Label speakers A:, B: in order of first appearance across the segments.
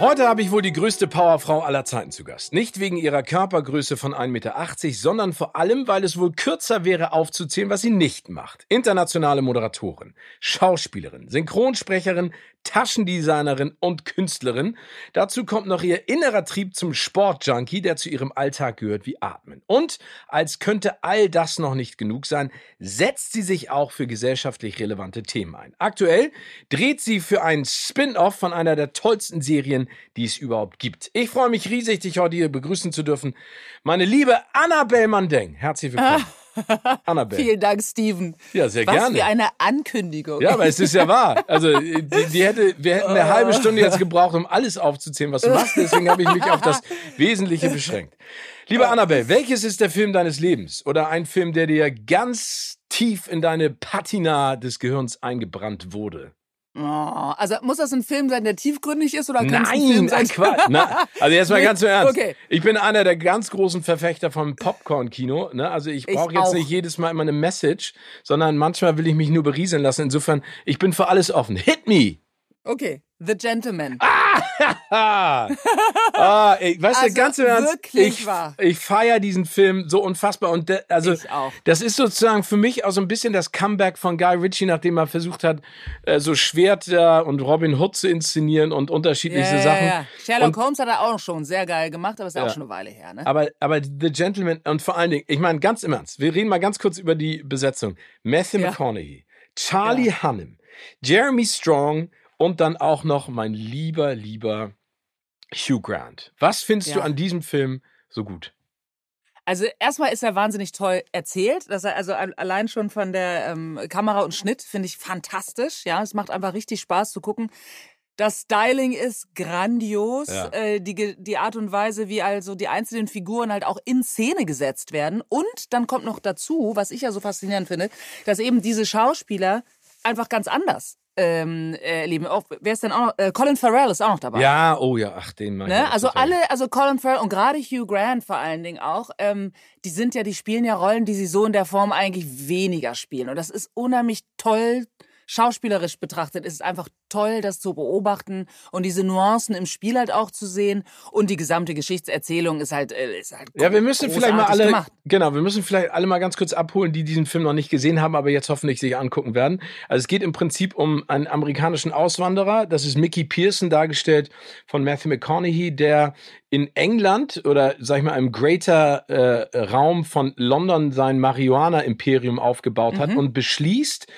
A: Heute habe ich wohl die größte Powerfrau aller Zeiten zu Gast. Nicht wegen ihrer Körpergröße von 1,80 Meter, sondern vor allem, weil es wohl kürzer wäre aufzuzählen, was sie nicht macht. Internationale Moderatorin, Schauspielerin, Synchronsprecherin, Taschendesignerin und Künstlerin. Dazu kommt noch ihr innerer Trieb zum Sportjunkie, der zu ihrem Alltag gehört wie Atmen. Und als könnte all das noch nicht genug sein, setzt sie sich auch für gesellschaftlich relevante Themen ein. Aktuell dreht sie für ein Spin-off von einer der tollsten Serien, die es überhaupt gibt. Ich freue mich riesig, dich heute hier begrüßen zu dürfen. Meine liebe Annabelle Mandeng. Herzlich willkommen. Ah.
B: Annabelle. Vielen Dank, Steven.
A: Ja, sehr
B: Was
A: gerne.
B: Was für eine Ankündigung.
A: Ja, aber es ist ja wahr. Also, die, die hätte, wir hätten eine halbe Stunde jetzt gebraucht, um alles aufzuzählen, was du machst. Deswegen habe ich mich auf das Wesentliche beschränkt. Liebe Annabelle, welches ist der Film deines Lebens? Oder ein Film, der dir ganz tief in deine Patina des Gehirns eingebrannt wurde?
B: Oh, also muss das ein Film sein, der tiefgründig ist oder kann
A: Nein,
B: es ein Film sein?
A: Quatsch. Na, also jetzt mal ganz im Ernst. Okay. Ich bin einer der ganz großen Verfechter vom Popcorn-Kino. Ne? Also ich brauche jetzt auch. nicht jedes Mal immer eine Message, sondern manchmal will ich mich nur berieseln lassen. Insofern, ich bin für alles offen. Hit me!
B: Okay, The Gentleman.
A: Ah, ah ey, weißt also du, ganz im Ernst, ich, ich feiere diesen Film so unfassbar und de, also das ist sozusagen für mich auch so ein bisschen das Comeback von Guy Ritchie, nachdem er versucht hat, äh, so Schwerter und Robin Hood zu inszenieren und unterschiedliche
B: ja,
A: Sachen.
B: Ja, ja. Sherlock und, Holmes hat er auch schon sehr geil gemacht, aber ist ja auch schon eine Weile her. Ne?
A: Aber, aber The Gentleman und vor allen Dingen, ich meine ganz im Ernst, wir reden mal ganz kurz über die Besetzung. Matthew McConaughey, Charlie Hunnam, Jeremy Strong, und dann auch noch mein lieber, lieber Hugh Grant. Was findest ja. du an diesem Film so gut?
B: Also erstmal ist er wahnsinnig toll erzählt. Dass er also allein schon von der ähm, Kamera und Schnitt finde ich fantastisch. Ja, es macht einfach richtig Spaß zu gucken. Das Styling ist grandios. Ja. Äh, die, die Art und Weise, wie also die einzelnen Figuren halt auch in Szene gesetzt werden. Und dann kommt noch dazu, was ich ja so faszinierend finde, dass eben diese Schauspieler einfach ganz anders ähm, erleben. Auch, wer ist denn auch noch? Äh, Colin Farrell ist auch noch dabei.
A: Ja, oh ja, ach, den mag
B: ne? Also alle, also Colin Farrell und gerade Hugh Grant vor allen Dingen auch, ähm, die sind ja, die spielen ja Rollen, die sie so in der Form eigentlich weniger spielen. Und das ist unheimlich toll schauspielerisch betrachtet ist es einfach toll, das zu beobachten und diese Nuancen im Spiel halt auch zu sehen. Und die gesamte Geschichtserzählung ist halt, äh, ist halt
A: Ja, wir müssen vielleicht mal alle, gemacht. genau, wir müssen vielleicht alle mal ganz kurz abholen, die diesen Film noch nicht gesehen haben, aber jetzt hoffentlich sich angucken werden. Also es geht im Prinzip um einen amerikanischen Auswanderer. Das ist Mickey Pearson, dargestellt von Matthew McConaughey, der in England oder sag ich mal im Greater äh, Raum von London sein Marihuana-Imperium aufgebaut hat mhm. und beschließt,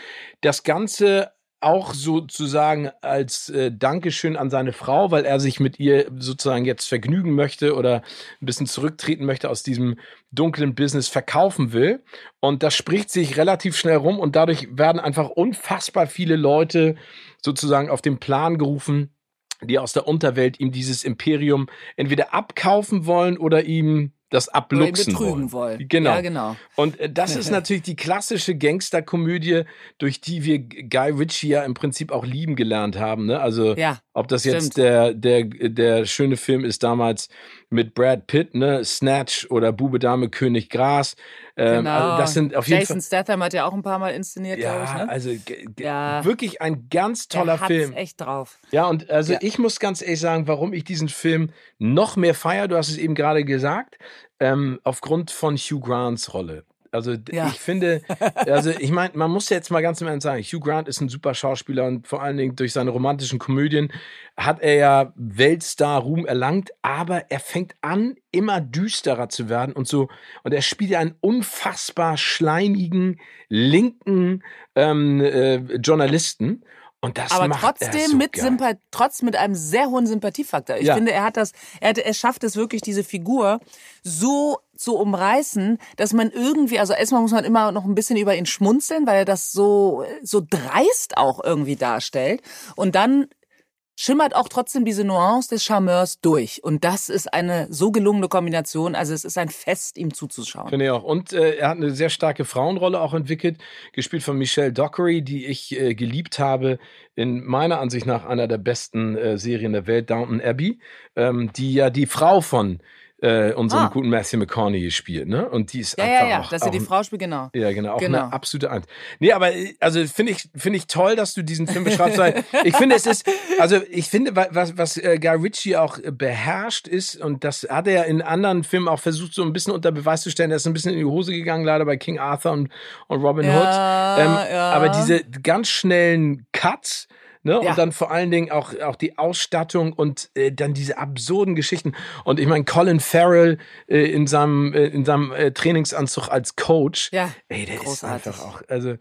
A: das Ganze auch sozusagen als äh, Dankeschön an seine Frau, weil er sich mit ihr sozusagen jetzt vergnügen möchte oder ein bisschen zurücktreten möchte aus diesem dunklen Business verkaufen will. Und das spricht sich relativ schnell rum und dadurch werden einfach unfassbar viele Leute sozusagen auf den Plan gerufen, die aus der Unterwelt ihm dieses Imperium entweder abkaufen wollen oder ihm das abluchsen
B: wollen. wollen.
A: Genau.
B: Ja, genau.
A: Und äh, das ist natürlich die klassische Gangsterkomödie, durch die wir Guy Ritchie ja im Prinzip auch lieben gelernt haben. Ne? Also ja, ob das stimmt. jetzt der, der, der schöne Film ist damals mit Brad Pitt, ne, Snatch oder Bube Dame König Gras.
B: Ähm, also genau. das sind auf jeden Jason Fall, Statham hat ja auch ein paar Mal inszeniert,
A: ja,
B: glaube ich. Ne?
A: Also ja. wirklich ein ganz toller Der Film.
B: echt drauf.
A: Ja, und also ja. ich muss ganz ehrlich sagen, warum ich diesen Film noch mehr feiere, du hast es eben gerade gesagt, ähm, aufgrund von Hugh Grants Rolle. Also ja. ich finde, also ich meine, man muss jetzt mal ganz im Ernst sagen, Hugh Grant ist ein super Schauspieler und vor allen Dingen durch seine romantischen Komödien hat er ja Weltstar-Ruhm erlangt, aber er fängt an, immer düsterer zu werden und so. Und er spielt ja einen unfassbar schleimigen, linken ähm, äh, Journalisten. Und das
B: aber
A: macht
B: trotzdem
A: er so
B: mit
A: geil.
B: Sympath trotz mit einem sehr hohen Sympathiefaktor. Ich
A: Ja.
B: finde, er hat das, er, hat, er schafft es wirklich, diese Figur so zu umreißen, dass man irgendwie, also erstmal muss man immer noch ein bisschen über ihn schmunzeln, weil er das so, so dreist auch irgendwie darstellt. Und dann schimmert auch trotzdem diese Nuance des Charmeurs durch. Und das ist eine so gelungene Kombination. Also es ist ein Fest, ihm zuzuschauen.
A: Finde ich auch. Und äh, er hat eine sehr starke Frauenrolle auch entwickelt, gespielt von Michelle Dockery, die ich äh, geliebt habe in meiner Ansicht nach einer der besten äh, Serien der Welt, Downton Abbey, ähm, die ja die Frau von äh, unserem
B: Ah.
A: guten Matthew McConaughey spielt, ne? Und die ist
B: Ja,
A: einfach
B: ja, ja,
A: auch,
B: dass er die Frau spielt, genau.
A: Ja, genau, auch
B: Genau.
A: eine absolute Eins. Nee, aber äh, also finde ich finde ich toll, dass du diesen Film beschreibst, weil ich finde es ist also ich finde wa- was was äh, Guy Ritchie auch äh, beherrscht ist und das hat er in anderen Filmen auch versucht so ein bisschen unter Beweis zu stellen, er ist ein bisschen in die Hose gegangen leider bei King Arthur und, und Robin
B: Ja,
A: Hood. Ähm,
B: ja.
A: aber diese ganz schnellen Cuts Ne?
B: Ja.
A: Und dann vor allen Dingen auch, auch die Ausstattung und äh, dann diese absurden Geschichten. Und ich meine, Colin Farrell äh, in seinem, äh, in seinem äh, Trainingsanzug als Coach,
B: Ja,
A: ey, der
B: großartig.
A: ist einfach auch, also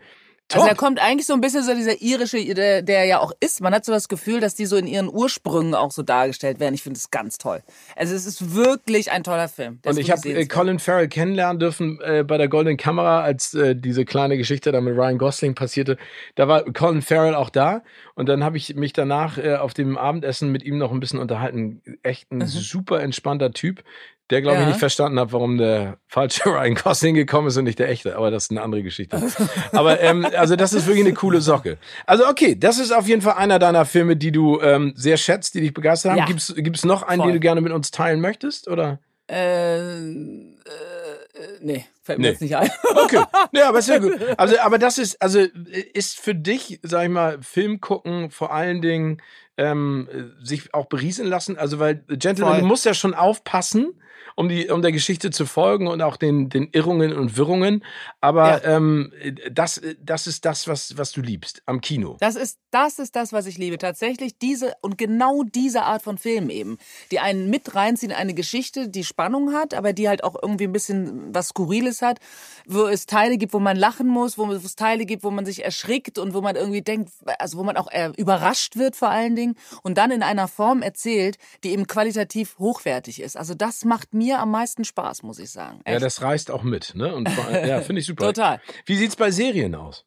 B: Also
A: top.
B: da kommt eigentlich so ein bisschen so dieser irische, der, der ja auch ist. Man hat so das Gefühl, dass die so in ihren Ursprüngen auch so dargestellt werden. Ich finde es ganz toll. Also es ist wirklich ein toller Film. Der
A: und ich habe äh. Colin Farrell kennenlernen dürfen äh, bei der Goldenen Kamera, als äh, diese kleine Geschichte da mit Ryan Gosling passierte. Da war Colin Farrell auch da und dann habe ich mich danach äh, auf dem Abendessen mit ihm noch ein bisschen unterhalten. Echt ein super entspannter Typ, der glaube ich.
B: Ja.
A: nicht verstanden hat, warum der falsche Ryan Gosling gekommen ist und nicht der echte. Aber das ist eine andere Geschichte. Aber ähm, also das ist wirklich eine coole Socke. Also okay, das ist auf jeden Fall einer deiner Filme, die du ähm, sehr schätzt, die dich begeistert haben.
B: Ja.
A: Gibt's gibt's noch einen,
B: Voll.
A: den du gerne mit uns teilen möchtest oder?
B: Äh, äh, nee, fällt mir
A: Nee.
B: jetzt nicht ein.
A: Okay, ja, aber sehr gut. Also, aber das ist, also ist für dich, sag ich mal, Film gucken vor allen Dingen ähm, sich auch berieseln lassen. Also, weil Gentleman,
B: Voll.
A: du musst ja schon aufpassen, um die, um der Geschichte zu folgen und auch den, den Irrungen und Wirrungen. Aber ähm, das, das ist das, was, was du liebst am Kino.
B: Das ist, das ist das, was ich liebe. Tatsächlich diese und genau diese Art von Film eben. Die einen mit reinziehen, eine Geschichte, die Spannung hat, aber die halt auch irgendwie ein bisschen was Skurriles hat, wo es Teile gibt, wo man lachen muss, wo es Teile gibt, wo man sich erschrickt und wo man irgendwie denkt, also wo man auch überrascht wird vor allen Dingen und dann in einer Form erzählt, die eben qualitativ hochwertig ist. Also das macht mir am meisten Spaß, muss ich sagen.
A: Ja,
B: Echt.
A: das reißt auch mit, ne? Und ja, finde ich super.
B: Total.
A: Wie sieht's bei Serien aus?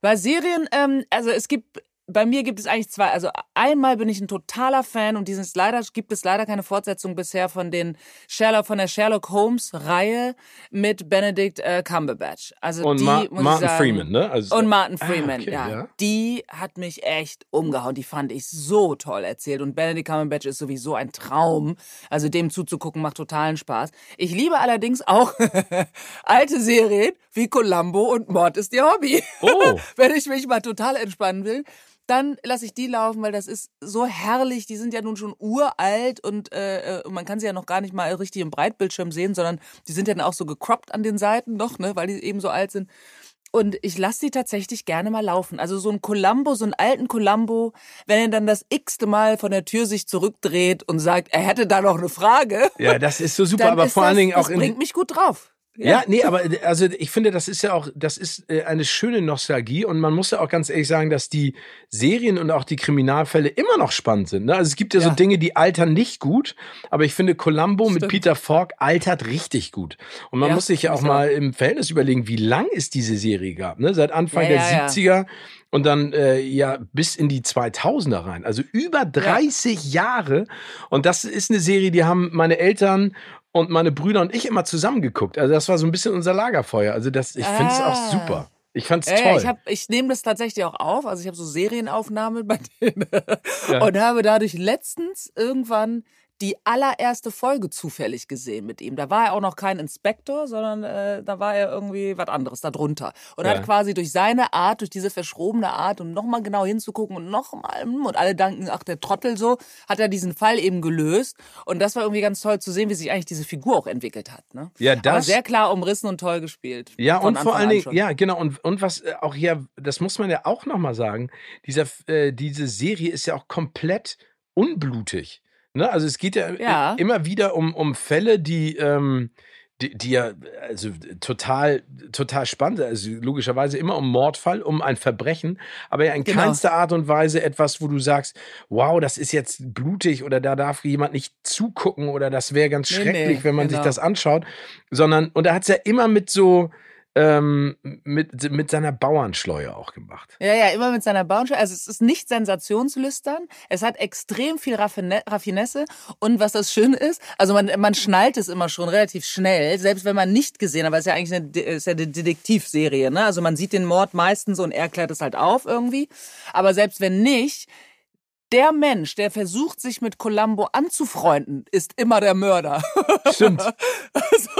B: Bei Serien, ähm, also es gibt, bei mir gibt es eigentlich zwei. Also einmal bin ich ein totaler Fan und dieses leider gibt es leider keine Fortsetzung bisher von den Sherlock von der Sherlock Holmes Reihe mit Benedict äh, Cumberbatch. Also
A: Und
B: die
A: Ma Martin
B: sagen,
A: Freeman, ne? Also,
B: Und Martin
A: Ah,
B: Freeman,
A: okay,
B: ja.
A: ja.
B: Die hat mich echt umgehauen. Die fand ich so toll erzählt. Und Benedict Cumberbatch ist sowieso ein Traum. Also dem zuzugucken macht totalen Spaß. Ich liebe allerdings auch alte Serien wie Columbo und Mord ist ihr Hobby.
A: Oh.
B: Wenn ich mich mal total entspannen will, dann lasse ich die laufen, weil das ist so herrlich. Die sind ja nun schon uralt und äh, äh, man kann sie ja noch gar nicht mal richtig im Breitbildschirm sehen, sondern die sind ja dann auch so gecroppt an den Seiten noch, ne, weil die eben so alt sind. Und ich lasse die tatsächlich gerne mal laufen. Also so ein Columbo, so einen alten Columbo, wenn er dann das x-te Mal von der Tür sich zurückdreht und sagt, er hätte da noch eine Frage,
A: Ja, das ist so super, aber vor
B: das,
A: allen Dingen
B: das
A: auch in,
B: bringt mich gut drauf.
A: Ja, nee, aber äh, also ich finde, das ist ja auch, das ist äh, eine schöne Nostalgie und man muss ja auch ganz ehrlich sagen, dass die Serien und auch die Kriminalfälle immer noch spannend sind. Ne? Also es gibt ja, so
B: Ja.
A: Dinge, die altern nicht gut, aber ich finde Columbo mit
B: Stimmt.
A: Peter Falk altert richtig gut. Und man
B: Ja,
A: muss sich ja auch mal im Verhältnis überlegen, wie lang es diese Serie gab. Ne? Seit Anfang
B: Ja,
A: der
B: ja, ja.
A: 70er und dann äh, ja bis in die 2000er rein. Also über 30 Jahre. Und das ist eine Serie, die haben meine Eltern und meine Brüder und ich immer zusammengeguckt. Also das war so ein bisschen unser Lagerfeuer. Also das, ich finde es auch
B: Ah.
A: super. Ich fand's toll.
B: ja, ich, hab, ich nehme das tatsächlich auch auf. Also ich habe so Serienaufnahmen bei denen
A: Ja.
B: und habe dadurch letztens irgendwann die allererste Folge zufällig gesehen mit ihm. Da war er auch noch kein Inspektor, sondern äh, da war er irgendwie was anderes darunter. Und
A: Ja.
B: hat quasi durch seine Art, durch diese verschrobene Art, um nochmal genau hinzugucken und nochmal, und alle danken, ach, der Trottel so, hat er diesen Fall eben gelöst. Und das war irgendwie ganz toll zu sehen, wie sich eigentlich diese Figur auch entwickelt hat. Ne?
A: Ja,
B: Aber
A: das-
B: sehr klar umrissen und toll gespielt.
A: Ja, und vor
B: Anfang
A: allen
B: an
A: Dingen, ja, genau, und, und was äh, auch hier, das muss man ja auch nochmal sagen, dieser, äh, diese Serie ist ja auch komplett unblutig. Ne? Also es geht ja,
B: Ja.
A: immer wieder um, um Fälle, die, ähm, die, die ja also total total spannend, also logischerweise immer um Mordfall, um ein Verbrechen, aber ja in genau. keinster Art und Weise etwas, wo du sagst, wow, das ist jetzt blutig oder da darf jemand nicht zugucken oder das wäre ganz schrecklich, nee, nee, wenn man genau. sich das anschaut, sondern und da hat es ja immer mit so ähm, mit, mit seiner Bauernschleue auch gemacht.
B: Ja, ja, immer mit seiner Bauernschleue. Also es ist nicht sensationslüstern. Es hat extrem viel Raffine Raffinesse. Und was das Schöne ist, also man, man schnallt es immer schon relativ schnell, selbst wenn man nicht gesehen hat, weil es ja eigentlich eine, ist ja eine Detektivserie, ne? Also man sieht den Mord meistens und er klärt es halt auf irgendwie. Aber selbst wenn nicht, der Mensch, der versucht, sich mit Columbo anzufreunden, ist immer der Mörder.
A: Stimmt.
B: Also,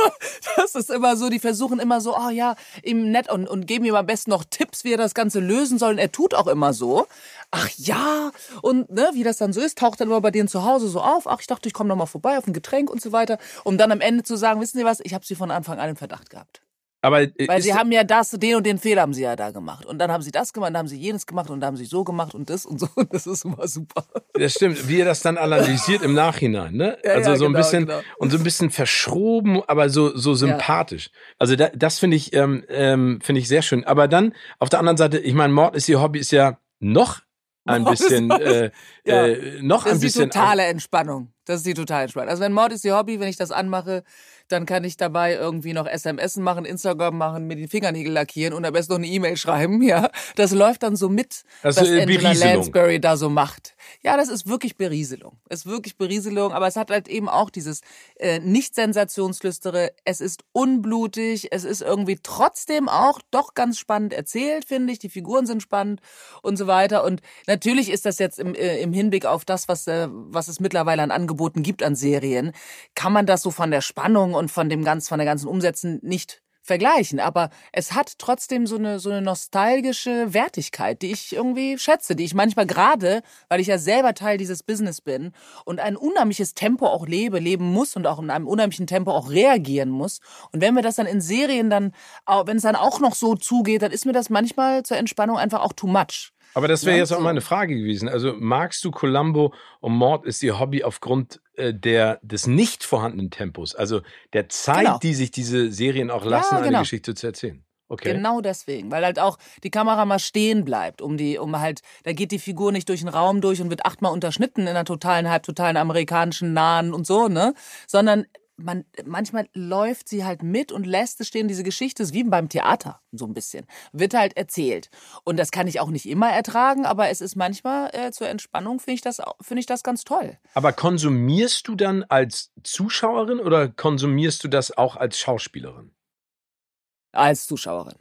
B: das ist immer so, die versuchen immer so, oh ja, ihm nett und, und geben ihm am besten noch Tipps, wie er das Ganze lösen soll. Und er tut auch immer so. Ach ja, und ne, wie das dann so ist, taucht dann immer bei denen zu Hause so auf. Ach, ich dachte, ich komme noch mal vorbei auf ein Getränk und so weiter. Um dann am Ende zu sagen, wissen Sie was, ich habe Sie von Anfang an im Verdacht gehabt.
A: Aber
B: äh, Weil sie haben ja das, den und den Fehler haben sie ja da gemacht. Und dann haben sie das gemacht, dann haben sie jenes gemacht und dann haben sie so gemacht und das und so. Und das ist immer super.
A: Das stimmt, wie er das dann analysiert im Nachhinein, ne? Ja, also ja, so ein genau, bisschen genau. und so ein bisschen verschroben, aber so so sympathisch. Ja. Also da, das finde ich ähm, ähm, finde ich sehr schön. Aber dann auf der anderen Seite, ich meine, Mord ist ihr Hobby, ist ja noch ein bisschen äh, äh, noch
B: das
A: ein bisschen.
B: Das ist die totale Entspannung. Das ist die totale Entspannung. Also wenn Mord ist ihr Hobby, wenn ich das anmache, dann kann ich dabei irgendwie noch SMS machen, Instagram machen, mir die Fingernägel lackieren und am besten noch eine E-Mail schreiben, ja. Das läuft dann so mit,
A: also was Angela
B: Lansbury da so macht. Ja, das ist wirklich Berieselung. Es ist wirklich Berieselung, aber es hat halt eben auch dieses äh, nicht sensationslüstere, es ist unblutig, es ist irgendwie trotzdem auch doch ganz spannend erzählt, finde ich. Die Figuren sind spannend und so weiter. Und natürlich ist das jetzt im, äh, im Hinblick auf das, was, äh, was es mittlerweile an Angeboten gibt an Serien, kann man das so von der Spannung und von dem ganz, von der ganzen Umsetzen nicht vergleichen. Aber es hat trotzdem so eine, so eine nostalgische Wertigkeit, die ich irgendwie schätze, die ich manchmal gerade, weil ich ja selber Teil dieses Business bin und ein unheimliches Tempo auch lebe, leben muss und auch in einem unheimlichen Tempo auch reagieren muss. Und wenn wir das dann in Serien dann, wenn es dann auch noch so zugeht, dann ist mir das manchmal zur Entspannung einfach auch too much.
A: Aber das wäre jetzt auch meine Frage gewesen. Also magst du Columbo und Mord ist ihr Hobby aufgrund äh, der, des nicht vorhandenen Tempos, also der Zeit, genau. die sich diese Serien auch lassen, ja, genau. eine Geschichte zu erzählen? Okay.
B: Genau deswegen, weil halt auch die Kamera mal stehen bleibt, um die, um halt, da geht die Figur nicht durch den Raum durch und wird achtmal unterschnitten in einer totalen, halbtotalen amerikanischen Nahen und so, ne? Sondern man, manchmal läuft sie halt mit und lässt es stehen. Diese Geschichte ist wie beim Theater, so ein bisschen. Wird halt erzählt. Und das kann ich auch nicht immer ertragen, aber es ist manchmal äh, zur Entspannung, finde ich, das, finde ich das ganz toll.
A: Aber konsumierst du dann als Zuschauerin oder konsumierst du das auch als Schauspielerin?
B: Als Zuschauerin.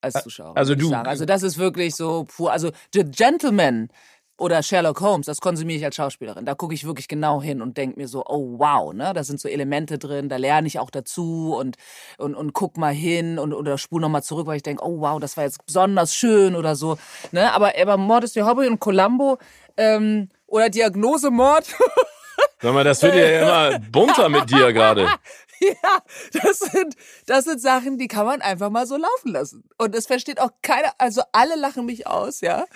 B: Als Zuschauerin.
A: Also du.
B: Also das ist wirklich so pur. Also The Gentleman oder Sherlock Holmes, das konsumiere ich als Schauspielerin. Da gucke ich wirklich genau hin und denke mir so, oh wow, ne, da sind so Elemente drin, da lerne ich auch dazu und und, und guck mal hin und oder spul noch mal zurück, weil ich denke, oh wow, das war jetzt besonders schön oder so, ne? Aber aber Mord ist ihr Hobby und Columbo ähm, oder Diagnose Mord.
A: Sag mal, das wird ja immer bunter mit dir gerade.
B: Ja, das sind, das sind Sachen, die kann man einfach mal so laufen lassen. Und es versteht auch keiner, also alle lachen mich aus, ja.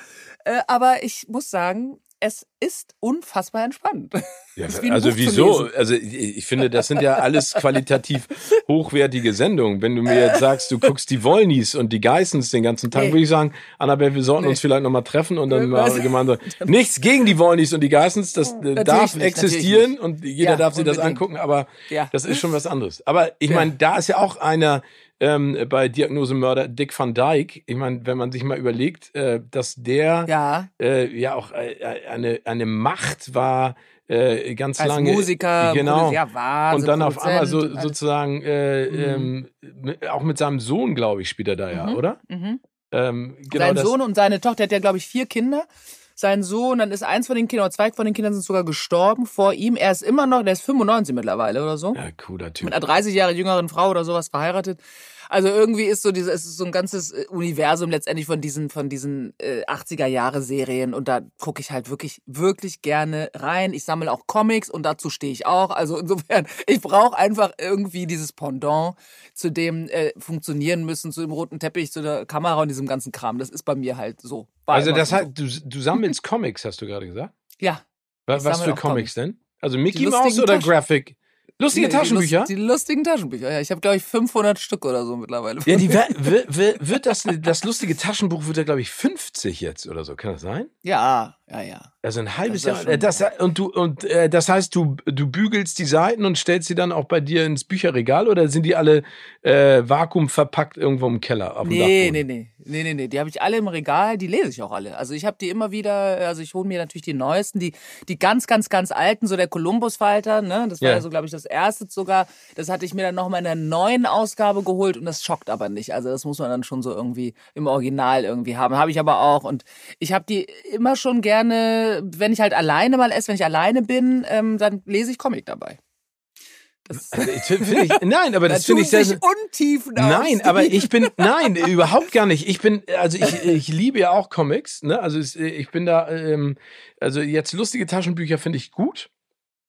B: Äh, aber ich muss sagen, es ist unfassbar entspannt.
A: Ja, also wieso? Also ich finde, das sind ja alles qualitativ hochwertige Sendungen. Wenn du mir jetzt sagst, du guckst die Wollnies und die Geissens den ganzen Tag, nee. würde ich sagen, Annabelle, wir sollten nee. uns vielleicht nochmal treffen und dann mal gemeinsam. Nichts gegen die Wollnies und die Geissens, das natürlich darf nicht, existieren und jeder ja, darf sich das angucken, aber ja. das ist schon was anderes. Aber ich meine, da ist ja auch einer ähm, bei Diagnose Mörder Dick van Dyke. Ich meine, wenn man sich mal überlegt, äh, dass der
B: ja,
A: äh, ja auch äh, eine, eine Macht war, äh, ganz
B: Als
A: lange.
B: Musiker,
A: genau.
B: Ja, war,
A: und dann auf einmal so, sozusagen äh, mhm. ähm, auch mit seinem Sohn, glaube ich, spielt er da ja,
B: mhm.
A: oder?
B: Mhm. Ähm, genau Sein Sohn und seine Tochter, der hat ja, glaube ich, vier Kinder. Sein Sohn, dann ist eins von den Kindern, oder zwei von den Kindern sind sogar gestorben vor ihm. Er ist immer noch, der ist 95 mittlerweile oder so.
A: Ja, cooler Typ.
B: Mit einer 30 Jahre jüngeren Frau oder sowas verheiratet. Also irgendwie ist so dieses, es ist so ein ganzes äh, Universum letztendlich von diesen, von diesen äh, 80er Jahre Serien und da gucke ich halt wirklich, wirklich gerne rein. Ich sammle auch Comics und dazu stehe ich auch. Also insofern, ich brauche einfach irgendwie dieses Pendant zu dem äh, funktionieren müssen, zu dem roten Teppich, zu der Kamera und diesem ganzen Kram. Das ist bei mir halt so.
A: also das heißt, du, du sammelst Comics, hast du gerade gesagt?
B: Ja.
A: Was, was für Comics, Comics denn? Also Mickey Mouse oder Graphic? Lustige Taschenbücher?
B: Die, die, lustigen Taschenbücher, ja. Ich habe, glaube ich, 500 Stück oder so mittlerweile.
A: Ja, die wird, wird das, das lustige Taschenbuch wird ja, glaube ich, 50 jetzt oder so. Kann das sein?
B: Ja, ja, ja.
A: Also ein halbes Jahr. Äh, das, und du, und äh, das heißt, du, du bügelst die Seiten und stellst sie dann auch bei dir ins Bücherregal oder sind die alle äh, vakuumverpackt irgendwo im Keller? Auf dem
B: nee, nee, nee, nee, nee, nee. Die habe ich alle im Regal, die lese ich auch alle. Also ich habe die immer wieder, also ich hole mir natürlich die neuesten, die, die ganz, ganz, ganz alten, so der Columbus-Falter, ne? Das war ja, so, glaube ich, das erste sogar. Das hatte ich mir dann nochmal in der neuen Ausgabe geholt und das schockt aber nicht. Also das muss man dann schon so irgendwie im Original irgendwie haben. Habe ich aber auch. Und ich habe die immer schon gerne, wenn ich halt alleine mal esse, wenn ich alleine bin, ähm, dann lese ich Comic dabei.
A: Also ich, ich, nein, aber das finde ich sehr.
B: Untiefen
A: nein, aber ich bin nein überhaupt gar nicht. Ich bin also ich, ich liebe ja auch Comics. Ne? Also ich bin da ähm, also jetzt lustige Taschenbücher finde ich gut.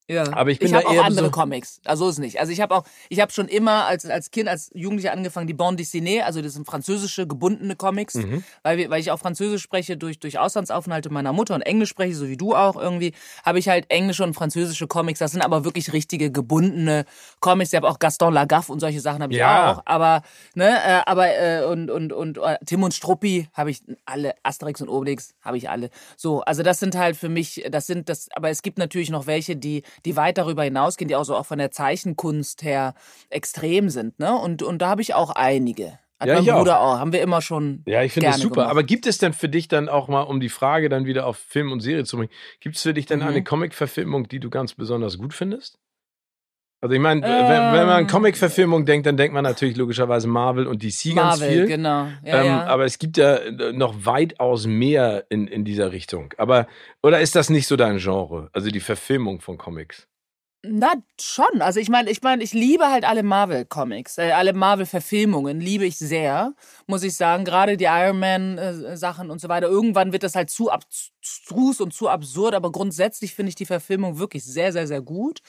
B: Ja. Aber ich bin ich eher auch andere so Comics. Also ist nicht. Also ich habe auch, ich habe schon immer als als Kind, als Jugendlicher angefangen, die Bande dessinée, also das sind französische gebundene Comics, mhm. weil, wir, weil ich auch Französisch spreche durch durch Auslandsaufenthalte meiner Mutter und Englisch spreche, so wie du auch irgendwie, habe ich halt englische und französische Comics. Das sind aber wirklich richtige gebundene Comics. Ich habe auch Gaston Lagaffe und solche Sachen habe ich ja. auch. Aber ne, äh, aber äh, und und und äh, Tim und Struppi habe ich alle. Asterix und Obelix habe ich alle. So, also das sind halt für mich, das sind das. Aber es gibt natürlich noch welche, die die weit darüber hinausgehen, die auch so auch von der Zeichenkunst her extrem sind. Ne? Und, und da habe ich auch einige. Hat ja, mein Bruder auch. auch. Haben wir immer schon.
A: Ja, ich finde das super. Gemacht. Aber gibt es denn für dich dann auch mal, um die Frage dann wieder auf Film und Serie zu bringen, gibt es für dich denn mhm. eine Comic-Verfilmung, die du ganz besonders gut findest? Also ich meine, ähm, wenn, wenn, man an ähm. Comic-Verfilmung denkt, dann denkt man natürlich logischerweise Marvel und DC Marvel, ganz viel.
B: genau. Ja,
A: ähm,
B: ja.
A: Aber es gibt ja noch weitaus mehr in, in dieser Richtung. Aber oder ist das nicht so dein Genre? Also die Verfilmung von Comics?
B: Na, schon. Also ich meine, ich meine, ich liebe halt alle Marvel-Comics, äh, alle Marvel-Verfilmungen liebe ich sehr, muss ich sagen. Gerade die Iron Man-Sachen äh, und so weiter. Irgendwann wird das halt zu abstrus und zu absurd, aber grundsätzlich finde ich die Verfilmung wirklich sehr, sehr, sehr gut.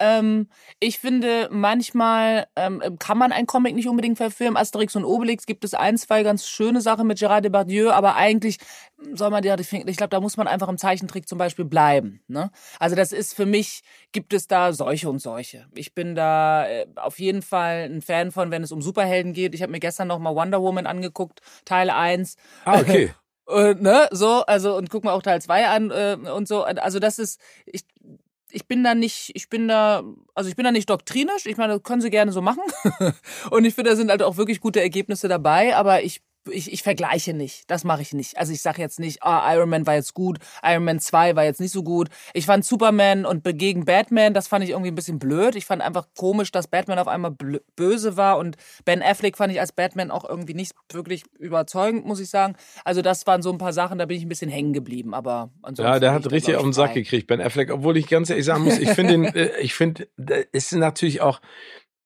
B: Ähm, ich finde, manchmal ähm, kann man ein Comic nicht unbedingt verfilmen. Asterix und Obelix gibt es ein, zwei ganz schöne Sachen mit Gerard Depardieu, aber eigentlich soll man ja, ich glaube, da muss man einfach im Zeichentrick zum Beispiel bleiben. Ne? Also das ist für mich, gibt es da solche und solche. Ich bin da äh, auf jeden Fall ein Fan von, wenn es um Superhelden geht. Ich habe mir gestern noch mal Wonder Woman angeguckt, Teil 1.
A: Ah, okay.
B: äh, ne, so, also und guck mal auch Teil 2 an äh, und so. Also das ist, ich, ich bin da nicht, ich bin da, also ich bin da nicht doktrinisch. Ich meine, das können sie gerne so machen. und ich finde, da sind halt auch wirklich gute Ergebnisse dabei, aber ich ich, ich vergleiche nicht. Das mache ich nicht. Also ich sage jetzt nicht, ah, Iron Man war jetzt gut, Iron Man 2 war jetzt nicht so gut. Ich fand Superman und gegen Batman, das fand ich irgendwie ein bisschen blöd. Ich fand einfach komisch, dass Batman auf einmal böse war und Ben Affleck fand ich als Batman auch irgendwie nicht wirklich überzeugend, muss ich sagen. Also das waren so ein paar Sachen, da bin ich ein bisschen hängen geblieben. Aber
A: ansonsten. Ja, der hat richtig auf den Sack gekriegt, Ben Affleck. Obwohl ich ganz ehrlich sagen muss, ich finde, äh, ich finde, ist natürlich auch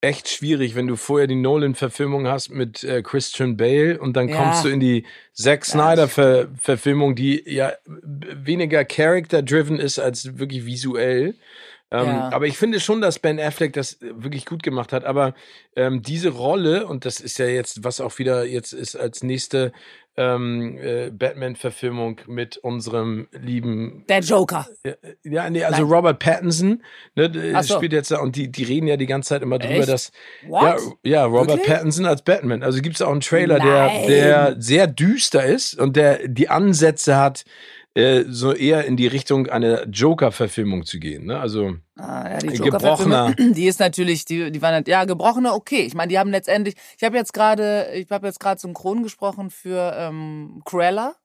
A: echt schwierig, wenn du vorher die Nolan-Verfilmung hast mit äh, Christian Bale und dann ja. kommst du in die Zack Snyder-Verfilmung, die ja weniger character-driven ist als wirklich visuell. Ähm, ja. Aber ich finde schon, dass Ben Affleck das wirklich gut gemacht hat. Aber ähm, diese Rolle, und das ist ja jetzt, was auch wieder jetzt ist als nächste ähm, äh, Batman-Verfilmung mit unserem lieben.
B: Der Joker.
A: Ja, ja nee, also Nein. Robert Pattinson ne, so. spielt jetzt da und die, die reden ja die ganze Zeit immer Echt? drüber, dass. Ja, ja, Robert Wirklich? Pattinson als Batman. Also gibt es auch einen Trailer, der, der sehr düster ist und der die Ansätze hat, äh, so eher in die Richtung einer Joker-Verfilmung zu gehen. Ne? Also
B: ah, ja, die gebrochener. Die ist natürlich, die, die waren ja gebrochener. Okay, ich meine, die haben letztendlich. Ich habe jetzt gerade, ich habe jetzt gerade synchron gesprochen für ähm, Cruella.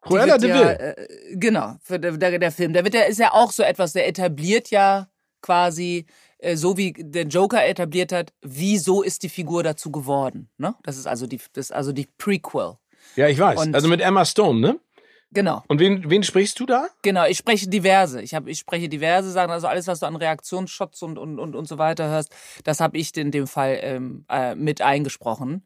A: Cruella de
B: ja, äh, Genau, für der, der, der Film. Der wird ja ist ja auch so etwas. Der etabliert ja quasi äh, so wie der Joker etabliert hat, wieso ist die Figur dazu geworden. Ne? Das ist also die, das ist also die Prequel.
A: Ja, ich weiß. Und also mit Emma Stone, ne?
B: Genau.
A: Und wen, wen sprichst du da?
B: Genau, ich spreche diverse. Ich, hab, ich spreche diverse Sachen, also alles, was du an Reaktionsshots und, und, und, und so weiter hörst, das habe ich in dem Fall ähm, äh, mit eingesprochen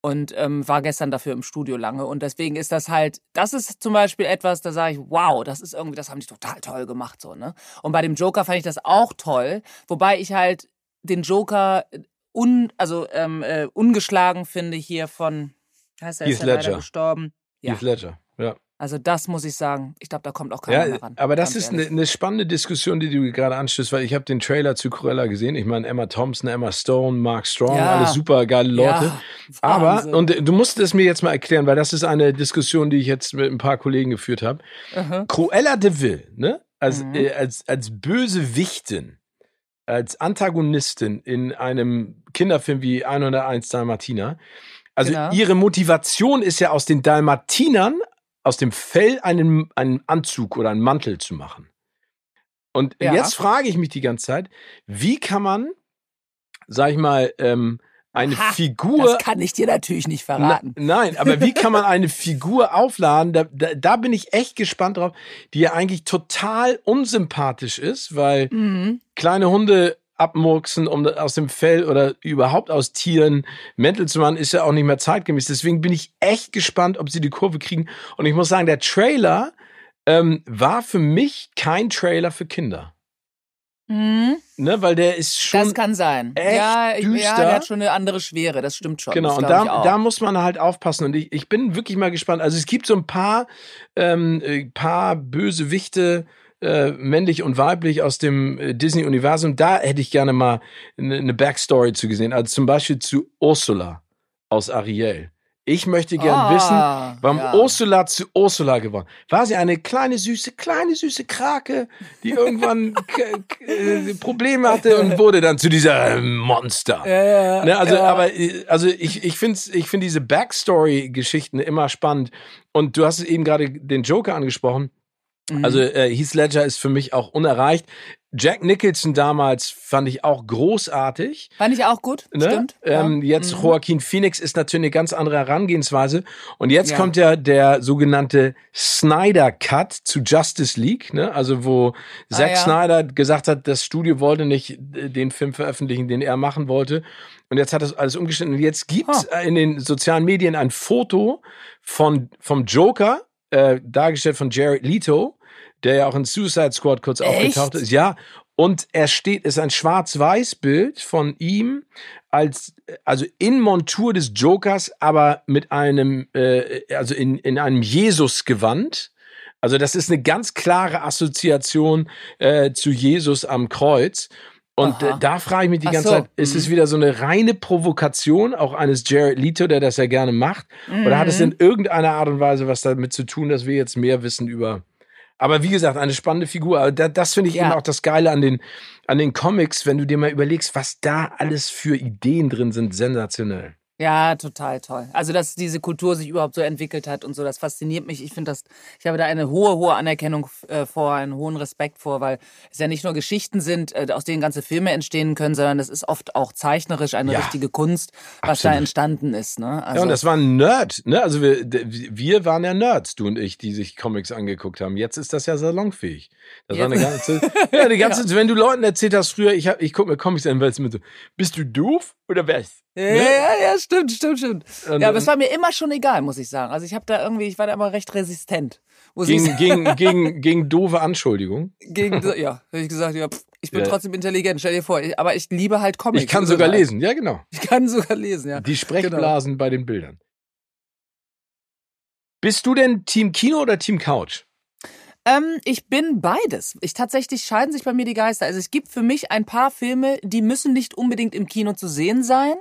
B: und ähm, war gestern dafür im Studio lange. Und deswegen ist das halt, das ist zum Beispiel etwas, da sage ich, wow, das ist irgendwie, das haben die total toll gemacht. so ne. Und bei dem Joker fand ich das auch toll, wobei ich halt den Joker un, also ähm, äh, ungeschlagen finde hier von,
A: heißt er, ist Ledger.
B: gestorben.
A: Ja. Heath Ledger, ja.
B: Also das muss ich sagen. Ich glaube, da kommt auch keiner
A: ja,
B: mehr ran.
A: Aber das ist eine, eine, spannende Diskussion, die du gerade anstößt, weil ich habe den Trailer zu Cruella gesehen. Ich meine, Emma Thompson, Emma Stone, Mark Strong, ja. alles super geile Leute. Ja, aber, und du musst es mir jetzt mal erklären, weil das ist eine Diskussion, die ich jetzt mit ein paar Kollegen geführt habe. Uh Cruella de Vil, ne? Als, mhm. äh, als, als böse Wichtin, als Antagonistin in einem Kinderfilm wie 101 Dalmatiner. Also genau. ihre Motivation ist ja aus den Dalmatinern aus dem Fell einen, einen Anzug oder einen Mantel zu machen. Und ja. jetzt frage ich mich die ganze Zeit, wie kann man, sag ich mal, ähm, eine Aha, Figur.
B: Das kann ich dir natürlich nicht verraten.
A: Na, nein, aber wie kann man eine Figur aufladen? Da, da, da, bin ich echt gespannt drauf, die ja eigentlich total unsympathisch ist, weil mhm. kleine Hunde abmurksen, um aus dem Fell oder überhaupt aus Tieren Mäntel zu machen, ist ja auch nicht mehr zeitgemäß. Deswegen bin ich echt gespannt, ob sie die Kurve kriegen. Und ich muss sagen, der Trailer ähm, war für mich kein Trailer für Kinder. Mhm. Ne, weil der ist schon.
B: Das kann sein.
A: Echt
B: ja,
A: düster.
B: ja, der hat schon eine andere Schwere, das stimmt schon.
A: Genau, und da, da muss man halt aufpassen. Und ich, ich bin wirklich mal gespannt. Also es gibt so ein paar, ähm, äh, paar böse Wichte, äh, männlich und weiblich aus dem äh, Disney-Universum, da hätte ich gerne mal eine, eine Backstory zu gesehen. Also zum Beispiel zu Ursula aus Ariel. Ich möchte gern oh, wissen, warum ja. Ursula zu Ursula geworden. War sie eine kleine süße, kleine süße Krake, die irgendwann äh, Probleme hatte und wurde dann zu dieser Monster. Ja, ja, ne, also, aber also ich ich finde ich finde diese Backstory-Geschichten immer spannend. Und du hast eben gerade den Joker angesprochen. Mhm. Also äh, Heath Ledger ist für mich auch unerreicht. Jack Nicholson damals fand ich auch großartig.
B: Fand ich auch gut, ne? stimmt.
A: Ähm, ja. Jetzt mhm. Joaquin Phoenix ist natürlich eine ganz andere Herangehensweise. Und jetzt ja. kommt ja der sogenannte Snyder Cut zu Justice League, ne? Also wo ah, Zack ja. Snyder gesagt hat, das Studio wollte nicht äh, den Film veröffentlichen, den er machen wollte. Und jetzt hat das alles umgeschnitten. Und jetzt gibt es huh. in den sozialen Medien ein Foto von vom Joker, äh, dargestellt von Jared Leto der ja auch in Suicide Squad kurz Echt? aufgetaucht ist. Ja, und er steht, ist ein Schwarz-Weiß-Bild von ihm als, also in Montur des Jokers, aber mit einem, äh, also in, in einem Jesus-Gewand. Also das ist eine ganz klare Assoziation äh, zu Jesus am Kreuz. Und äh, da frage ich mich die ganze so. Zeit, ist es mhm. wieder so eine reine Provokation, auch eines Jared Leto, der das ja gerne macht? Mhm. Oder hat es mhm. in irgendeiner Art und Weise was damit zu tun, dass wir jetzt mehr wissen über aber wie gesagt, eine spannende Figur. Das, das finde ich ja. eben auch das Geile an den, an den Comics, wenn du dir mal überlegst, was da alles für Ideen drin sind, sensationell.
B: Ja, total toll. Also, dass diese Kultur sich überhaupt so entwickelt hat und so, das fasziniert mich. Ich finde das, ich habe da eine hohe, hohe Anerkennung äh, vor, einen hohen Respekt vor, weil es ja nicht nur Geschichten sind, äh, aus denen ganze Filme entstehen können, sondern es ist oft auch zeichnerisch eine ja, richtige Kunst, was absolut. da entstanden ist. Ne?
A: Also, ja, und das war ein Nerd, ne? Also wir, wir waren ja Nerds, du und ich, die sich Comics angeguckt haben. Jetzt ist das ja salonfähig. Das Jetzt. war eine ganze, ja, die ganze, ja. wenn du Leuten erzählt hast früher, ich, hab, ich gucke mir Comics an, weil es mit so, bist du doof oder was?
B: Ja, ne? ja, ja, stimmt, stimmt, stimmt. Und, ja, aber es war mir immer schon egal, muss ich sagen. Also ich habe da irgendwie, ich war da immer recht resistent.
A: Gegen, gegen, gegen, gegen doofe Anschuldigungen?
B: Gegen, ja, habe ich gesagt, ja, pff, ich bin ja. trotzdem intelligent, stell dir vor. Ich, aber ich liebe halt Comics.
A: Ich kann sogar halt. lesen, ja genau.
B: Ich kann sogar lesen, ja.
A: Die Sprechblasen genau. bei den Bildern. Bist du denn Team Kino oder Team Couch?
B: Ähm, ich bin beides. Ich tatsächlich scheiden sich bei mir die Geister. Also es gibt für mich ein paar Filme, die müssen nicht unbedingt im Kino zu sehen sein.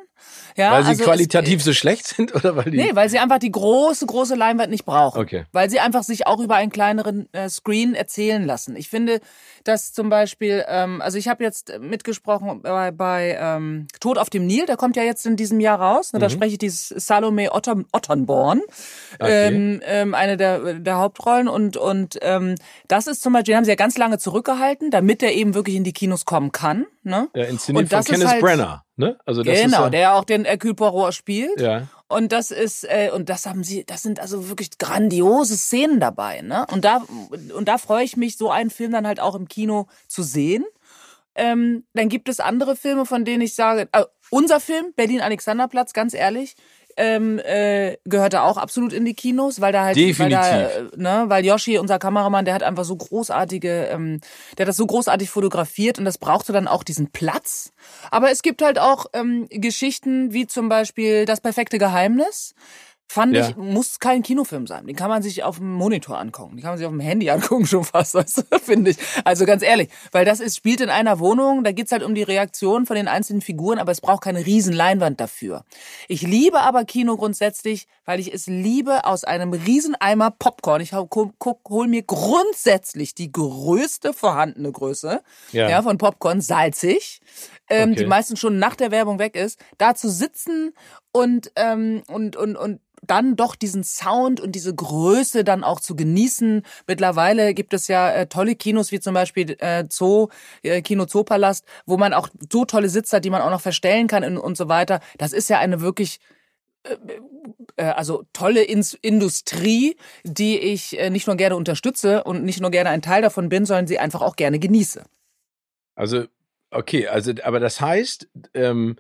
A: Ja, weil sie also qualitativ es, so schlecht sind oder weil die
B: Nee, weil sie einfach die große große Leinwand nicht brauchen. Okay. Weil sie einfach sich auch über einen kleineren äh, Screen erzählen lassen. Ich finde, dass zum Beispiel, ähm, also ich habe jetzt mitgesprochen bei, bei ähm, Tod auf dem Nil, der kommt ja jetzt in diesem Jahr raus. Ne, mhm. Da spreche ich dieses Salome Otter, Otternborn, okay. ähm, ähm, eine der, der Hauptrollen und und ähm, das ist zum Beispiel, den haben sie ja ganz lange zurückgehalten, damit er eben wirklich in die Kinos kommen kann. Ne?
A: Ja, inszeniert und von Kenneth halt, Brenner. Ne?
B: Also das genau, ja, der ja auch den Hercule Poirot spielt. Ja. Und das ist äh, und das haben sie, das sind also wirklich grandiose Szenen dabei, ne? Und da und da freue ich mich, so einen Film dann halt auch im Kino zu sehen. Ähm, dann gibt es andere Filme, von denen ich sage, äh, unser Film Berlin Alexanderplatz, ganz ehrlich, ähm, äh, gehört da auch absolut in die Kinos, weil da halt,
A: Definitiv.
B: weil
A: da,
B: äh, ne, weil Yoshi, unser Kameramann, der hat einfach so großartige, ähm, der hat das so großartig fotografiert und das brauchte dann auch diesen Platz. Aber es gibt halt auch ähm, Geschichten wie zum Beispiel das perfekte Geheimnis fand ja. ich, muss kein Kinofilm sein. Den kann man sich auf dem Monitor angucken. Den kann man sich auf dem Handy angucken schon fast, finde ich. Also ganz ehrlich, weil das ist, spielt in einer Wohnung, da geht's halt um die Reaktion von den einzelnen Figuren, aber es braucht keine riesen Leinwand dafür. Ich liebe aber Kino grundsätzlich, weil ich es liebe, aus einem riesen Eimer Popcorn, ich hol mir grundsätzlich die größte vorhandene Größe ja. ja von Popcorn, salzig, ähm, okay. die meistens schon nach der Werbung weg ist, da zu sitzen und, ähm, und, und, und dann doch diesen Sound und diese Größe dann auch zu genießen. Mittlerweile gibt es ja äh, tolle Kinos wie zum Beispiel äh, Zoo, äh, Kino Zoopalast, wo man auch so tolle Sitze hat, die man auch noch verstellen kann und, und so weiter. Das ist ja eine wirklich äh, äh also tolle Ins Industrie, die ich äh, nicht nur gerne unterstütze und nicht nur gerne ein Teil davon bin, sondern sie einfach auch gerne genieße.
A: Also okay, also aber das heißt, ähm,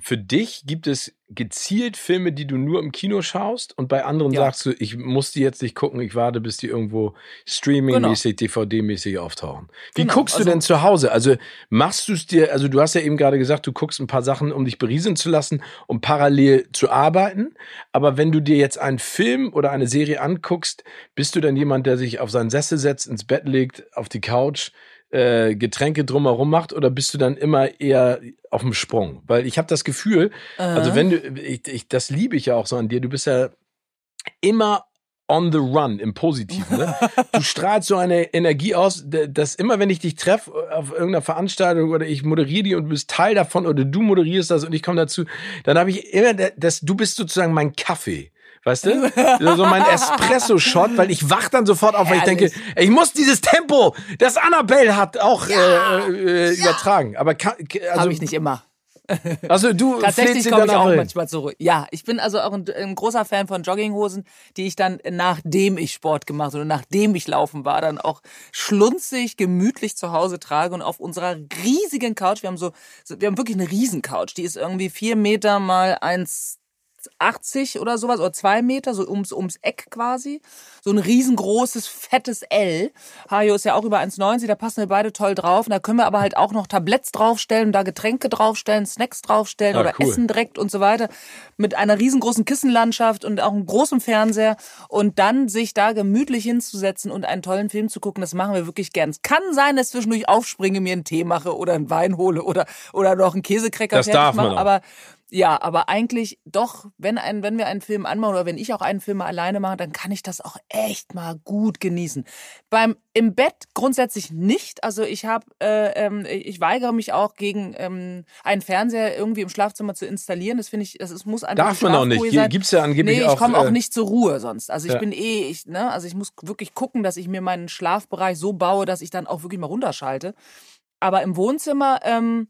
A: für dich gibt es gezielt Filme, die du nur im Kino schaust und bei anderen ja. sagst du, ich muss die jetzt nicht gucken, ich warte, bis die irgendwo streamingmäßig, genau. DVD-mäßig auftauchen. Wie genau. guckst du also, denn zu Hause? Also machst du es dir, also du hast ja eben gerade gesagt, du guckst ein paar Sachen, um dich berieseln zu lassen, um parallel zu arbeiten. Aber wenn du dir jetzt einen Film oder eine Serie anguckst, bist du dann jemand, der sich auf seinen Sessel setzt, ins Bett legt, auf die Couch, äh, Getränke drumherum macht oder bist du dann immer eher auf dem Sprung? Weil ich habe das Gefühl, uh -huh. also wenn du, ich, ich, das liebe ich ja auch so an dir, du bist ja immer on the run im Positiven. Ne? Du strahlst so eine Energie aus, dass immer, wenn ich dich treffe auf irgendeiner Veranstaltung oder ich moderiere die und du bist Teil davon oder du moderierst das und ich komme dazu, dann habe ich immer, das, du bist sozusagen mein Kaffee. Weißt du? so mein Espresso-Shot, weil ich wach dann sofort auf, weil ich denke, ich muss dieses Tempo, das Annabelle hat, auch ja. äh, äh, übertragen. Aber kann,
B: also, habe ich nicht immer.
A: Also du
B: tatsächlich komme ich auch hin. manchmal zurück. Ja, ich bin also auch ein, ein, großer Fan von Jogginghosen, die ich dann nachdem ich Sport gemacht oder nachdem ich laufen war, dann auch schlunzig, gemütlich zu Hause trage und auf unserer riesigen Couch. Wir haben so, wir haben wirklich eine Riesencouch. Die ist irgendwie vier Meter mal eins 80 oder sowas, oder zwei Meter, so ums, ums Eck quasi. So ein riesengroßes, fettes L. Hajo ist ja auch über 1,90, da passen wir beide toll drauf. Und da können wir aber halt auch noch Tabletts draufstellen, da Getränke draufstellen, Snacks draufstellen ah, oder cool. Essen direkt und so weiter. Mit einer riesengroßen Kissenlandschaft und auch einem großen Fernseher. Und dann sich da gemütlich hinzusetzen und einen tollen Film zu gucken, das machen wir wirklich gern. Es kann sein, dass zwischendurch aufspringe, mir einen Tee mache oder einen Wein hole oder, oder noch einen Käsekrecker
A: das fertig darf man
B: mache. Aber ja, aber eigentlich doch, wenn, ein, wenn wir einen Film anmachen oder wenn ich auch einen Film alleine mache, dann kann ich das auch echt mal gut genießen. Beim im Bett grundsätzlich nicht. Also ich habe, äh, ähm, ich weigere mich auch gegen ähm, einen Fernseher irgendwie im Schlafzimmer zu installieren. Das finde ich, das ist, muss einfach
A: darf man auch nicht. Sein. Gibt's ja angeblich
B: nee,
A: ich
B: komme auch äh, nicht zur Ruhe sonst. Also ich ja. bin eh, ich, ne, also ich muss wirklich gucken, dass ich mir meinen Schlafbereich so baue, dass ich dann auch wirklich mal runterschalte. Aber im Wohnzimmer ähm,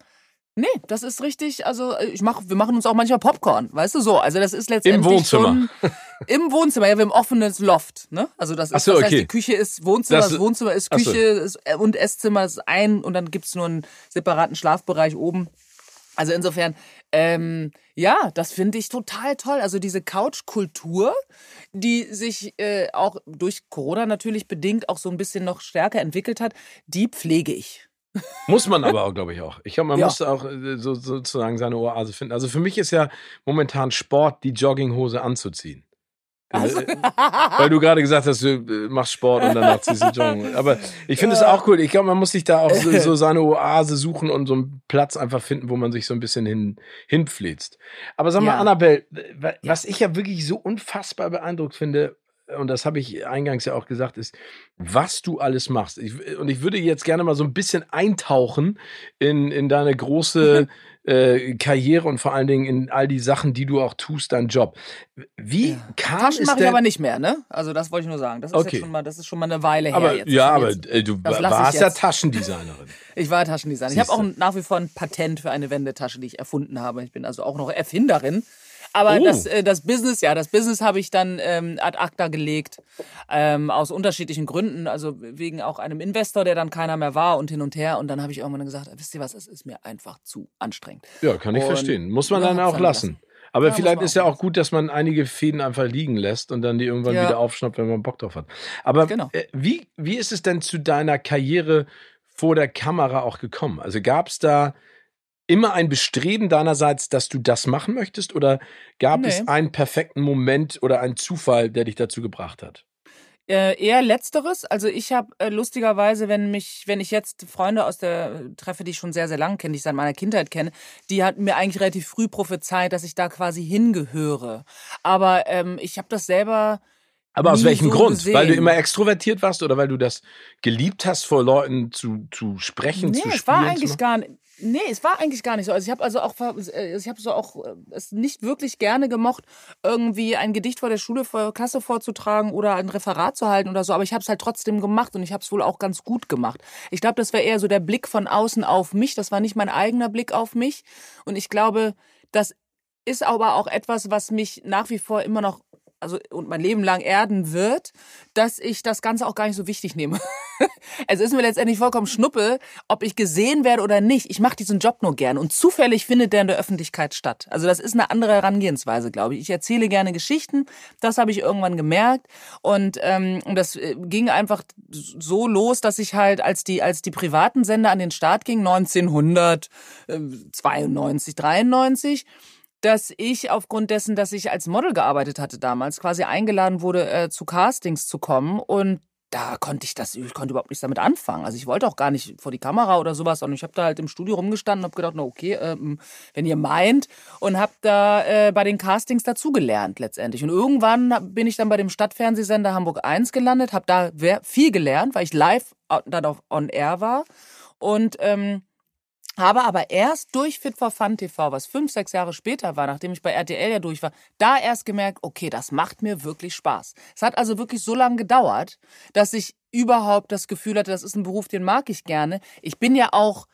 B: Nee, das ist richtig. Also ich mach, wir machen uns auch manchmal Popcorn, weißt du so. Also das ist letztendlich
A: Im Wohnzimmer.
B: schon im Wohnzimmer. Ja, wir haben offenes Loft. Ne? Also das ist, so, das heißt, die Küche ist Wohnzimmer, das, das Wohnzimmer ist Küche so. Äh, und Esszimmer ist ein und dann gibt's nur einen separaten Schlafbereich oben. Also insofern, ähm, ja, das finde ich total toll. Also diese Couch-Kultur, die sich äh, auch durch Corona natürlich bedingt auch so ein bisschen noch stärker entwickelt hat, die pflege ich.
A: Muss man aber auch, glaube ich, auch. Ich glaube, man ja. muss auch äh, so, sozusagen seine Oase finden. Also für mich ist ja momentan Sport, die Jogginghose anzuziehen. Also. Äh, weil du gerade gesagt hast, du äh, machst Sport und danach ziehst du Joggen. Aber ich finde es ja. auch cool. Ich glaube, man muss sich da auch so, so, seine Oase suchen und so einen Platz einfach finden, wo man sich so ein bisschen hin, hinpfläzt. Aber sag mal, ja. Annabelle, was ich ja wirklich so unfassbar beeindruckt finde, und das habe ich eingangs ja auch gesagt, ist, was du alles machst. Ich, und ich würde jetzt gerne mal so ein bisschen eintauchen in, in deine große äh, Karriere und vor allen Dingen in all die Sachen, die du auch tust, dein Job. Wie ja. kam
B: Taschen
A: es
B: mache ich aber nicht mehr, ne? Also das wollte ich nur sagen. Das ist, okay. schon mal, das ist schon mal eine Weile her
A: aber,
B: jetzt.
A: Ja, aber jetzt, du warst ja Taschendesignerin.
B: ich war Taschendesignerin. Ich habe auch nach wie vor ein Patent für eine Wendetasche, die ich erfunden habe. Ich bin also auch noch Erfinderin. Aber oh. das, äh, das Business, ja, das Business habe ich dann ähm, ad acta gelegt, ähm, aus unterschiedlichen Gründen. Also wegen auch einem Investor, der dann keiner mehr war und hin und her. Und dann habe ich irgendwann gesagt, wisst ihr was, es ist mir einfach zu anstrengend.
A: Ja, kann ich und, verstehen. Muss man ja, dann auch lassen. Aber ja, vielleicht ist ja auch gut, dass man einige Fäden einfach liegen lässt und dann die irgendwann ja. wieder aufschnappt, wenn man Bock drauf hat. Aber genau. äh, wie, wie ist es denn zu deiner Karriere vor der Kamera auch gekommen? Also gab es da immer ein Bestreben deinerseits, dass du das machen möchtest? Oder gab nee. es einen perfekten Moment oder einen Zufall, der dich dazu gebracht hat?
B: Äh, eher letzteres. Also ich habe äh, lustigerweise, wenn mich, wenn ich jetzt Freunde aus der äh, treffe, die ich schon sehr, sehr lange kenne, die ich seit meiner Kindheit kenne, die hatten mir eigentlich relativ früh prophezeit, dass ich da quasi hingehöre. Aber ähm, ich habe das selber
A: aber aus welchem so Grund? Gesehen. Weil du immer extrovertiert warst oder weil du das geliebt hast, vor Leuten zu, zu sprechen, nee, zu spielen?
B: Es war eigentlich gar nicht. Nee, es war eigentlich gar nicht so. Also ich habe also auch äh, ich habe so auch äh, es nicht wirklich gerne gemocht, irgendwie ein Gedicht vor der Schule vor Klasse vorzutragen oder ein Referat zu halten oder so, aber ich habe es halt trotzdem gemacht und ich habe es wohl auch ganz gut gemacht. Ich glaube, das war eher so der Blick von außen auf mich, das war nicht mein eigener Blick auf mich und ich glaube, das ist aber auch etwas, was mich nach wie vor immer noch also und mein Leben lang erden wird, dass ich das Ganze auch gar nicht so wichtig nehme. es ist mir letztendlich vollkommen schnuppe, ob ich gesehen werde oder nicht. Ich mache diesen Job nur gern und zufällig findet der in der Öffentlichkeit statt. Also das ist eine andere Herangehensweise, glaube ich. Ich erzähle gerne Geschichten, das habe ich irgendwann gemerkt und ähm, das äh, ging einfach so los, dass ich halt als die als die privaten Sender an den Start ging 1992, 93 dass ich aufgrund dessen, dass ich als Model gearbeitet hatte damals, quasi eingeladen wurde, äh, zu Castings zu kommen und da konnte ich das, ich konnte überhaupt nichts damit anfangen. Also ich wollte auch gar nicht vor die Kamera oder sowas, sondern ich habe da halt im Studio rumgestanden und habe gedacht, na okay, ähm, wenn ihr meint und habe da äh, bei den Castings dazugelernt letztendlich. Und irgendwann bin ich dann bei dem Stadtfernsehsender Hamburg 1 gelandet, habe da viel gelernt, weil ich live dann auf on air war und ähm, habe aber erst durch Fit for Fun TV, was fünf, sechs Jahre später war, nachdem ich bei RTL ja durch war, da erst gemerkt, okay, das macht mir wirklich Spaß. Es hat also wirklich so lange gedauert, dass ich überhaupt das Gefühl hatte, das ist ein Beruf, den mag ich gerne. Ich bin ja auch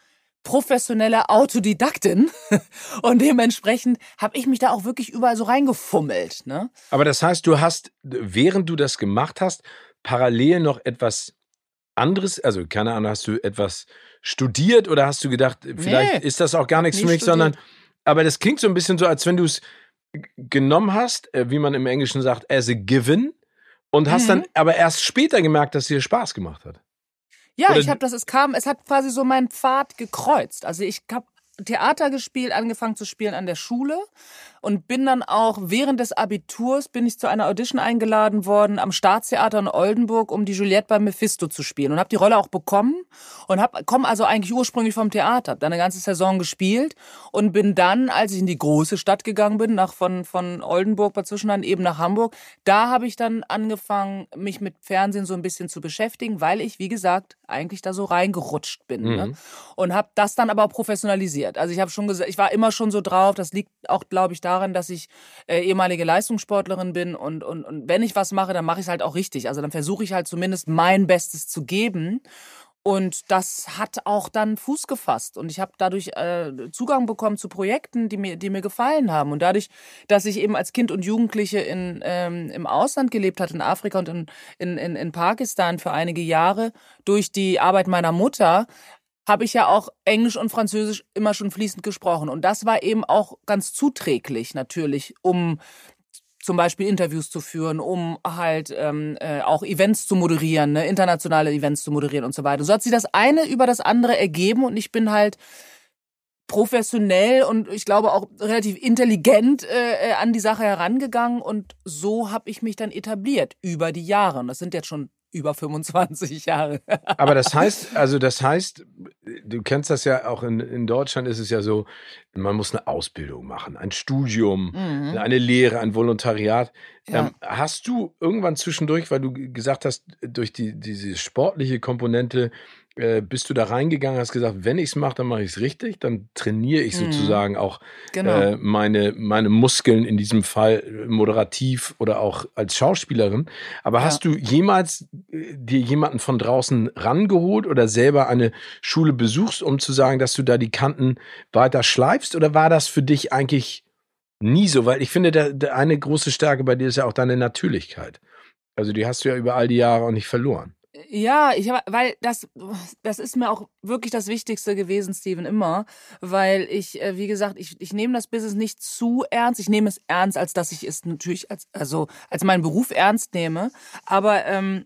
B: professionelle Autodidaktin und dementsprechend habe ich mich da auch wirklich überall so reingefummelt. Ne?
A: Aber das heißt, du hast, während du das gemacht hast, parallel noch etwas anderes, also keine Ahnung, hast du etwas studiert oder hast du gedacht, vielleicht nee, ist das auch gar nichts für mich, studiert. sondern, aber das klingt so ein bisschen so, als wenn du es genommen hast, äh, wie man im Englischen sagt, as a given und hast mhm. dann aber erst später gemerkt, dass es dir Spaß gemacht hat.
B: Ja, Oder ich habe das, es kam, es hat quasi so meinen Pfad gekreuzt. Also ich habe Theater gespielt, angefangen zu spielen an der Schule und bin dann auch während des Abiturs bin ich zu einer Audition eingeladen worden am Staatstheater in Oldenburg, um die Juliette bei Mephisto zu spielen und habe die Rolle auch bekommen und habe komme also eigentlich ursprünglich vom Theater, habe dann eine ganze Saison gespielt und bin dann, als ich in die große Stadt gegangen bin, nach von von Oldenburg bei Zwischenland eben nach Hamburg, da habe ich dann angefangen, mich mit Fernsehen so ein bisschen zu beschäftigen, weil ich wie gesagt eigentlich da so reingerutscht bin ne? mhm. ne? und habe das dann aber professionalisiert. Also ich habe schon gesagt, ich war immer schon so drauf, das liegt auch glaube ich da daran, dass ich äh, ehemalige Leistungssportlerin bin und, und, und wenn ich was mache, dann mache ich es halt auch richtig. Also dann versuche ich halt zumindest mein Bestes zu geben. Und das hat auch dann Fuß gefasst. Und ich habe dadurch äh, Zugang bekommen zu Projekten, die mir, die mir gefallen haben. Und dadurch, dass ich eben als Kind und Jugendliche in, ähm, im Ausland gelebt hatte, in Afrika und in, in, in Pakistan für einige Jahre, durch die Arbeit meiner Mutter, habe ich ja auch Englisch und Französisch immer schon fließend gesprochen. Und das war eben auch ganz zuträglich natürlich, um zum Beispiel Interviews zu führen, um halt ähm, äh, auch Events zu moderieren, ne, internationale Events zu moderieren und so weiter. So hat sich das eine über das andere ergeben und ich bin halt professionell und ich glaube auch relativ intelligent äh, äh an die Sache herangegangen und so habe ich mich dann etabliert über die Jahre. Und das sind jetzt schon über 25 Jahre.
A: Aber das heißt, also das heißt, du kennst das ja auch in, in Deutschland ist es ja so, man muss eine Ausbildung machen, ein Studium, mhm. eine Lehre, ein Volontariat. Ja. Ähm, hast du irgendwann zwischendurch, weil du gesagt hast, durch die, diese sportliche Komponente äh, bist du da reingegangen, hast gesagt, wenn ich es mache, dann mache ich es richtig, dann trainiere ich mhm. sozusagen auch genau. äh, meine, meine Muskeln in diesem Fall äh, moderativ oder auch als Schauspielerin. Aber ja. hast du jemals äh, dir jemanden von draußen rangeholt oder selber eine Schule besuchst, um zu sagen, dass du da die Kanten weiter schleifst? Oder war das für dich eigentlich nie so? Weil ich finde, der, der eine große Stärke bei dir ist ja auch deine Natürlichkeit. Also die hast du ja über all die Jahre auch nicht verloren.
B: Ja, ich habe, weil das, das ist mir auch wirklich das Wichtigste gewesen, Steven, immer, weil ich, äh, wie gesagt, ich, ich nehme das Business nicht zu ernst. Ich nehme es ernst, als dass ich es natürlich als, also als meinen Beruf ernst nehme. Aber ähm,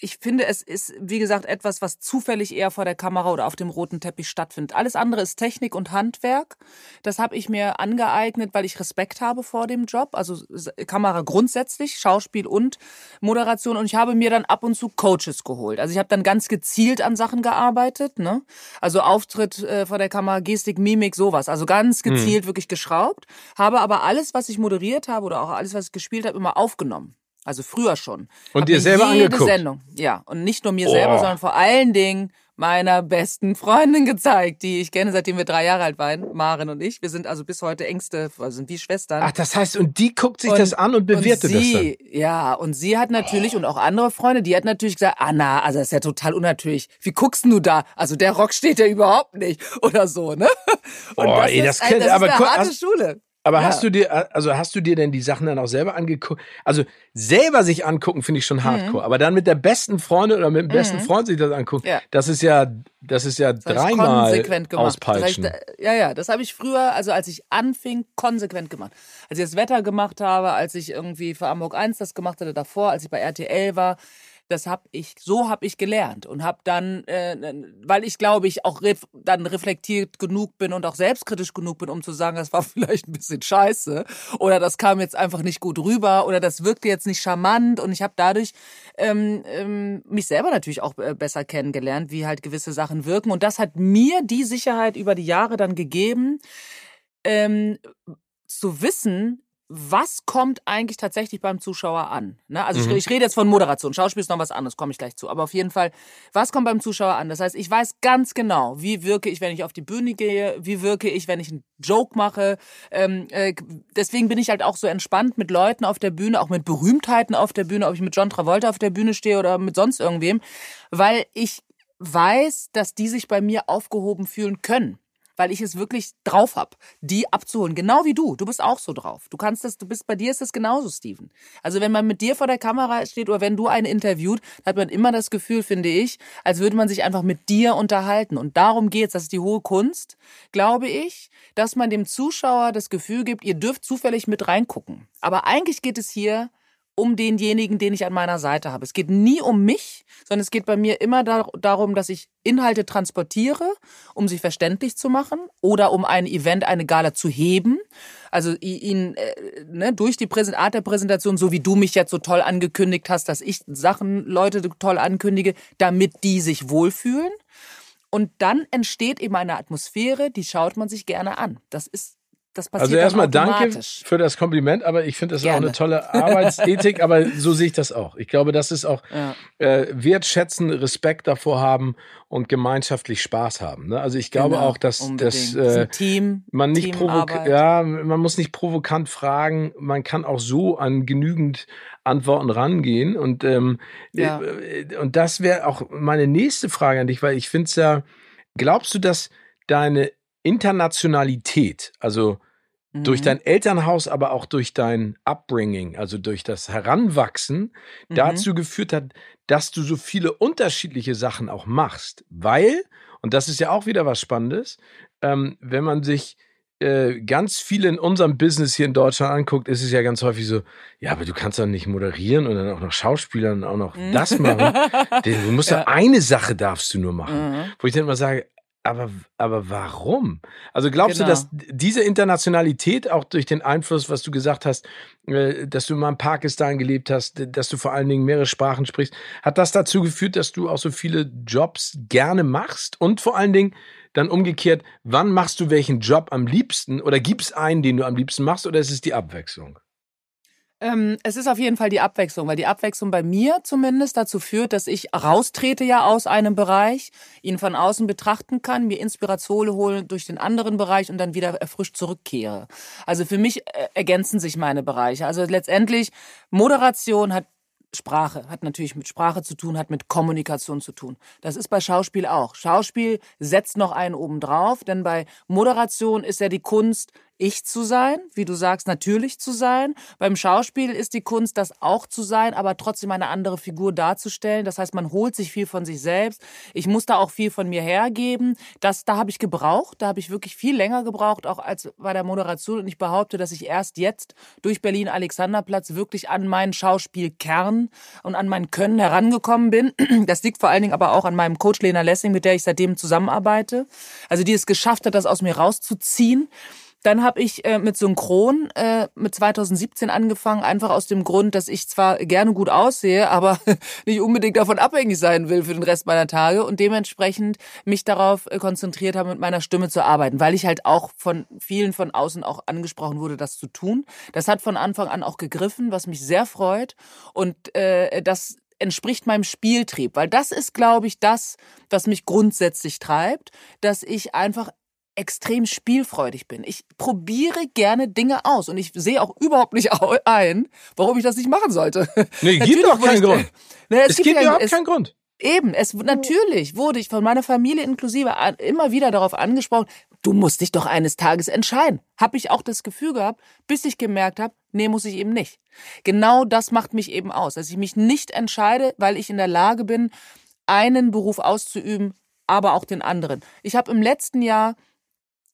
B: ich finde, es ist, wie gesagt, etwas, was zufällig eher vor der Kamera oder auf dem roten Teppich stattfindet. Alles andere ist Technik und Handwerk. Das habe ich mir angeeignet, weil ich Respekt habe vor dem Job. Also Kamera grundsätzlich, Schauspiel und Moderation. Und ich habe mir dann ab und zu Coaches geholt. Also ich habe dann ganz gezielt an Sachen gearbeitet. Ne? Also Auftritt äh, vor der Kamera, Gestik, Mimik, sowas. Also ganz mhm. gezielt mhm. wirklich geschraubt. Habe aber alles, was ich moderiert habe oder auch alles, was ich gespielt habe, immer aufgenommen. Also früher schon.
A: Und Hab dir selber jede angeguckt?
B: Sendung, ja. Und nicht nur mir oh. selber, sondern vor allen Dingen meiner besten Freundin gezeigt, die ich kenne, seitdem wir drei Jahre alt waren, Maren und ich. Wir sind also bis heute engste, also sind wie Schwestern.
A: Ach, das heißt, und die guckt sich und, das an und bewertet und
B: sie,
A: das
B: dann? Ja, und sie hat natürlich, oh. und auch andere Freunde, die hat natürlich gesagt, Anna, also das ist ja total unnatürlich. Wie guckst du da? Also der Rock steht ja überhaupt nicht. Oder so, ne?
A: Und oh, das ey, das, ist, könnte, das ist eine harte Schule. Aber ja. hast du dir, also hast du dir denn die Sachen dann auch selber angeguckt? Also selber sich angucken finde ich schon mhm. hardcore. Mhm. Aber dann mit der besten Freundin oder mit dem besten mhm. Freund sich das angucken, ja. das ist ja, das ist ja das dreimal konsequent gemacht. auspeitschen.
B: Das ich, ja, ja, das habe ich früher, also als ich anfing, konsequent gemacht. Als ich das Wetter gemacht habe, als ich irgendwie für Hamburg 1 das gemacht hatte davor, als ich bei RTL war, das habe ich, so habe ich gelernt und habe dann, äh, weil ich glaube ich auch ref dann reflektiert genug bin und auch selbstkritisch genug bin, um zu sagen, das war vielleicht ein bisschen scheiße oder das kam jetzt einfach nicht gut rüber oder das wirkte jetzt nicht charmant und ich habe dadurch ähm, ähm, mich selber natürlich auch äh, besser kennengelernt, wie halt gewisse Sachen wirken und das hat mir die Sicherheit über die Jahre dann gegeben, ähm, zu wissen, was kommt eigentlich tatsächlich beim Zuschauer an? Ne? Also mhm. ich, ich, rede jetzt von Moderation. Schauspiel ist noch was anderes, komme ich gleich zu. Aber auf jeden Fall, was kommt beim Zuschauer an? Das heißt, ich weiß ganz genau, wie wirke ich, wenn ich auf die Bühne gehe, wie wirke ich, wenn ich einen Joke mache. Ähm, äh, deswegen bin ich halt auch so entspannt mit Leuten auf der Bühne, auch mit Berühmtheiten auf der Bühne, ob ich mit John Travolta auf der Bühne stehe oder mit sonst irgendwem, weil ich weiß, dass die sich bei mir aufgehoben fühlen können weil ich es wirklich drauf hab, die abzuholen. Genau wie du. Du bist auch so drauf. Du kannst das, du bist, bei dir ist das genauso, Steven. Also wenn man mit dir vor der Kamera steht oder wenn du einen interviewt, hat man immer das Gefühl, finde ich, als würde man sich einfach mit dir unterhalten. Und darum geht's. Das ist die hohe Kunst, glaube ich, dass man dem Zuschauer das Gefühl gibt, ihr dürft zufällig mit reingucken. Aber eigentlich geht es hier um denjenigen, den ich an meiner Seite habe. Es geht nie um mich, sondern es geht bei mir immer darum, dass ich Inhalte transportiere, um sie verständlich zu machen oder um ein Event, eine Gala zu heben. Also ihn äh, ne, durch die Art der Präsentation, so wie du mich jetzt so toll angekündigt hast, dass ich Sachen, Leute toll ankündige, damit die sich wohlfühlen. Und dann entsteht eben eine Atmosphäre, die schaut man sich gerne an. Das ist das passiert
A: also erstmal danke für das Kompliment, aber ich finde das Gerne. auch eine tolle Arbeitsethik, aber so sehe ich das auch. Ich glaube, das ist auch ja. äh, wertschätzen, Respekt davor haben und gemeinschaftlich Spaß haben. Ne? Also ich glaube genau, auch, dass, dass äh,
B: Team,
A: man nicht provokant, ja, man muss nicht provokant fragen, man kann auch so an genügend Antworten rangehen und ähm, ja. Äh, und das wäre auch meine nächste Frage an dich, weil ich finde es ja, glaubst du, dass deine Internationalität, also durch mhm. dein Elternhaus, aber auch durch dein Upbringing, also durch das Heranwachsen, mhm. dazu geführt hat, dass du so viele unterschiedliche Sachen auch machst. Weil, und das ist ja auch wieder was Spannendes, ähm, wenn man sich äh, ganz viel in unserem Business hier in Deutschland anguckt, ist es ja ganz häufig so, ja, aber du kannst doch nicht moderieren und dann auch noch Schauspielern und auch noch mhm. das machen. du musst ja. eine Sache darfst du nur machen. Mhm. Wo ich dann immer sage, aber, aber warum? Also glaubst genau. du, dass diese Internationalität auch durch den Einfluss, was du gesagt hast, äh, dass du mal in Pakistan gelebt hast, dass du vor allen Dingen mehrere Sprachen sprichst, hat das dazu geführt, dass du auch so viele Jobs gerne machst? Und vor allen Dingen dann umgekehrt, wann machst du welchen Job am liebsten? Oder gibt es einen, den du am liebsten machst? Oder ist es die Abwechslung?
B: Ähm, es ist auf jeden Fall die Abwechslung, weil die Abwechslung bei mir zumindest dazu führt, dass ich raustrete ja aus einem Bereich, ihn von außen betrachten kann, mir Inspiration hole durch den anderen Bereich und dann wieder erfrischt zurückkehre. Also für mich äh, ergänzen sich meine Bereiche. Also letztendlich Moderation hat Sprache, hat natürlich mit Sprache zu tun, hat mit Kommunikation zu tun. Das ist bei Schauspiel auch. Schauspiel setzt noch einen oben drauf, denn bei Moderation ist ja die Kunst, ich zu sein, wie du sagst, natürlich zu sein. Beim Schauspiel ist die Kunst, das auch zu sein, aber trotzdem eine andere Figur darzustellen. Das heißt, man holt sich viel von sich selbst. Ich muss da auch viel von mir hergeben. Das, da habe ich gebraucht. Da habe ich wirklich viel länger gebraucht, auch als bei der Moderation. Und ich behaupte, dass ich erst jetzt durch Berlin-Alexanderplatz wirklich an meinen Schauspielkern und an mein Können herangekommen bin. Das liegt vor allen Dingen aber auch an meinem Coach Lena Lessing, mit der ich seitdem zusammenarbeite. Also die es geschafft hat, das aus mir rauszuziehen. Dann habe ich äh, mit Synchron äh, mit 2017 angefangen, einfach aus dem Grund, dass ich zwar gerne gut aussehe, aber nicht unbedingt davon abhängig sein will für den Rest meiner Tage und dementsprechend mich darauf äh, konzentriert habe, mit meiner Stimme zu arbeiten, weil ich halt auch von vielen von außen auch angesprochen wurde, das zu tun. Das hat von Anfang an auch gegriffen, was mich sehr freut und äh, das entspricht meinem Spieltrieb, weil das ist, glaube ich, das, was mich grundsätzlich treibt, dass ich einfach extrem spielfreudig bin. Ich probiere gerne Dinge aus und ich sehe auch überhaupt nicht ein, warum ich das nicht machen sollte.
A: Nee, gibt doch keinen Grund. Ne, es, es gibt, gibt überhaupt keinen Grund.
B: Eben, es natürlich wurde ich von meiner Familie inklusive immer wieder darauf angesprochen, du musst dich doch eines Tages entscheiden. Hab ich auch das Gefühl gehabt, bis ich gemerkt habe, nee, muss ich eben nicht. Genau das macht mich eben aus, dass ich mich nicht entscheide, weil ich in der Lage bin, einen Beruf auszuüben, aber auch den anderen. Ich habe im letzten Jahr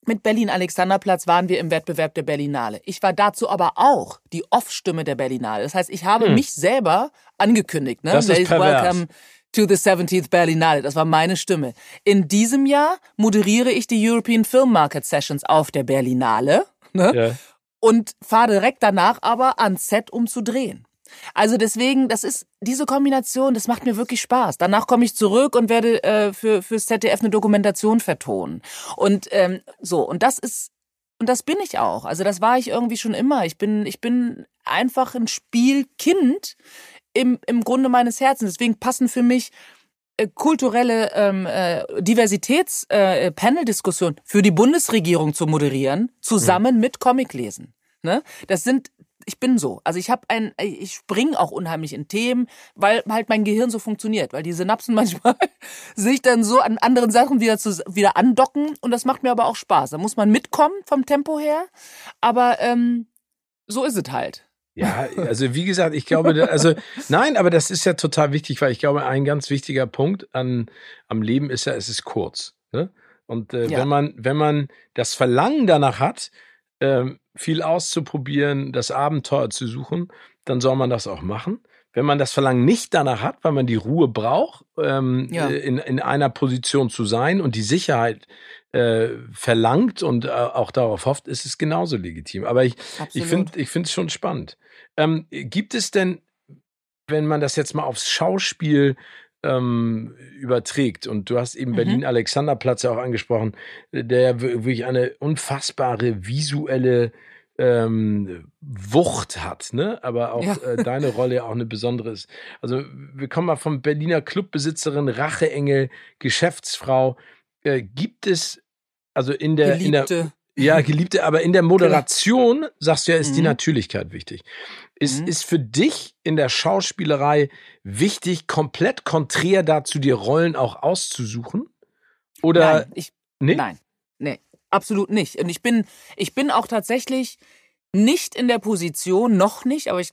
B: mit Berlin Alexanderplatz waren wir im Wettbewerb der Berlinale. Ich war dazu aber auch die Off-Stimme der Berlinale. Das heißt, ich habe hm. mich selber angekündigt. Ne?
A: Das ist Welcome
B: to the 17th Berlinale. Das war meine Stimme. In diesem Jahr moderiere ich die European Film Market Sessions auf der Berlinale. Ne? Ja. Und fahre direkt danach aber ans Set, um zu drehen. Also deswegen, das ist diese Kombination, das macht mir wirklich Spaß. Danach komme ich zurück und werde äh, für fürs ZDF eine Dokumentation vertonen. Und ähm, so und das ist und das bin ich auch. Also das war ich irgendwie schon immer. Ich bin ich bin einfach ein Spielkind im im Grunde meines Herzens. Deswegen passen für mich äh, kulturelle ähm, äh, Diversitäts-Panel-Diskussion äh, für die Bundesregierung zu moderieren, zusammen mhm. mit Comiclesen. Ne? Das sind ich bin so. Also ich habe ein, ich spring auch unheimlich in Themen, weil halt mein Gehirn so funktioniert, weil die Synapsen manchmal sich dann so an anderen Sachen wieder zu, wieder andocken und das macht mir aber auch Spaß. Da muss man mitkommen vom Tempo her, aber ähm, so ist es halt.
A: Ja, also wie gesagt, ich glaube, also nein, aber das ist ja total wichtig, weil ich glaube, ein ganz wichtiger Punkt an am Leben ist ja, es ist kurz. Ne? Und äh, ja. wenn man wenn man das Verlangen danach hat, ähm, viel auszuprobieren, das Abenteuer zu suchen, dann soll man das auch machen. Wenn man das Verlangen nicht danach hat, weil man die Ruhe braucht, ähm, ja. Äh, in, in einer Position zu sein und die Sicherheit äh, verlangt und äh, auch darauf hofft, ist es genauso legitim. Aber ich, ich finde ich finde es schon spannend. Ähm, gibt es denn, wenn man das jetzt mal aufs Schauspiel ähm, überträgt. Und du hast eben mhm. Berlin-Alexanderplatz ja auch angesprochen, der wirklich eine unfassbare visuelle ähm, Wucht hat, ne? Aber auch ja. äh, deine Rolle auch eine besondere ist. Also wir kommen mal vom Berliner Clubbesitzerin, Racheengel, Geschäftsfrau. Äh, gibt es also in der,
B: in der
A: ja, Geliebte, aber in der Moderation, sagst du ja, ist mhm. die Natürlichkeit wichtig. Ist, mhm. ist für dich in der Schauspielerei wichtig, komplett konträr dazu, dir Rollen auch auszusuchen? Oder?
B: Nein, ich, nee? nein, nee, absolut nicht. Und ich bin, ich bin auch tatsächlich nicht in der Position, noch nicht, aber ich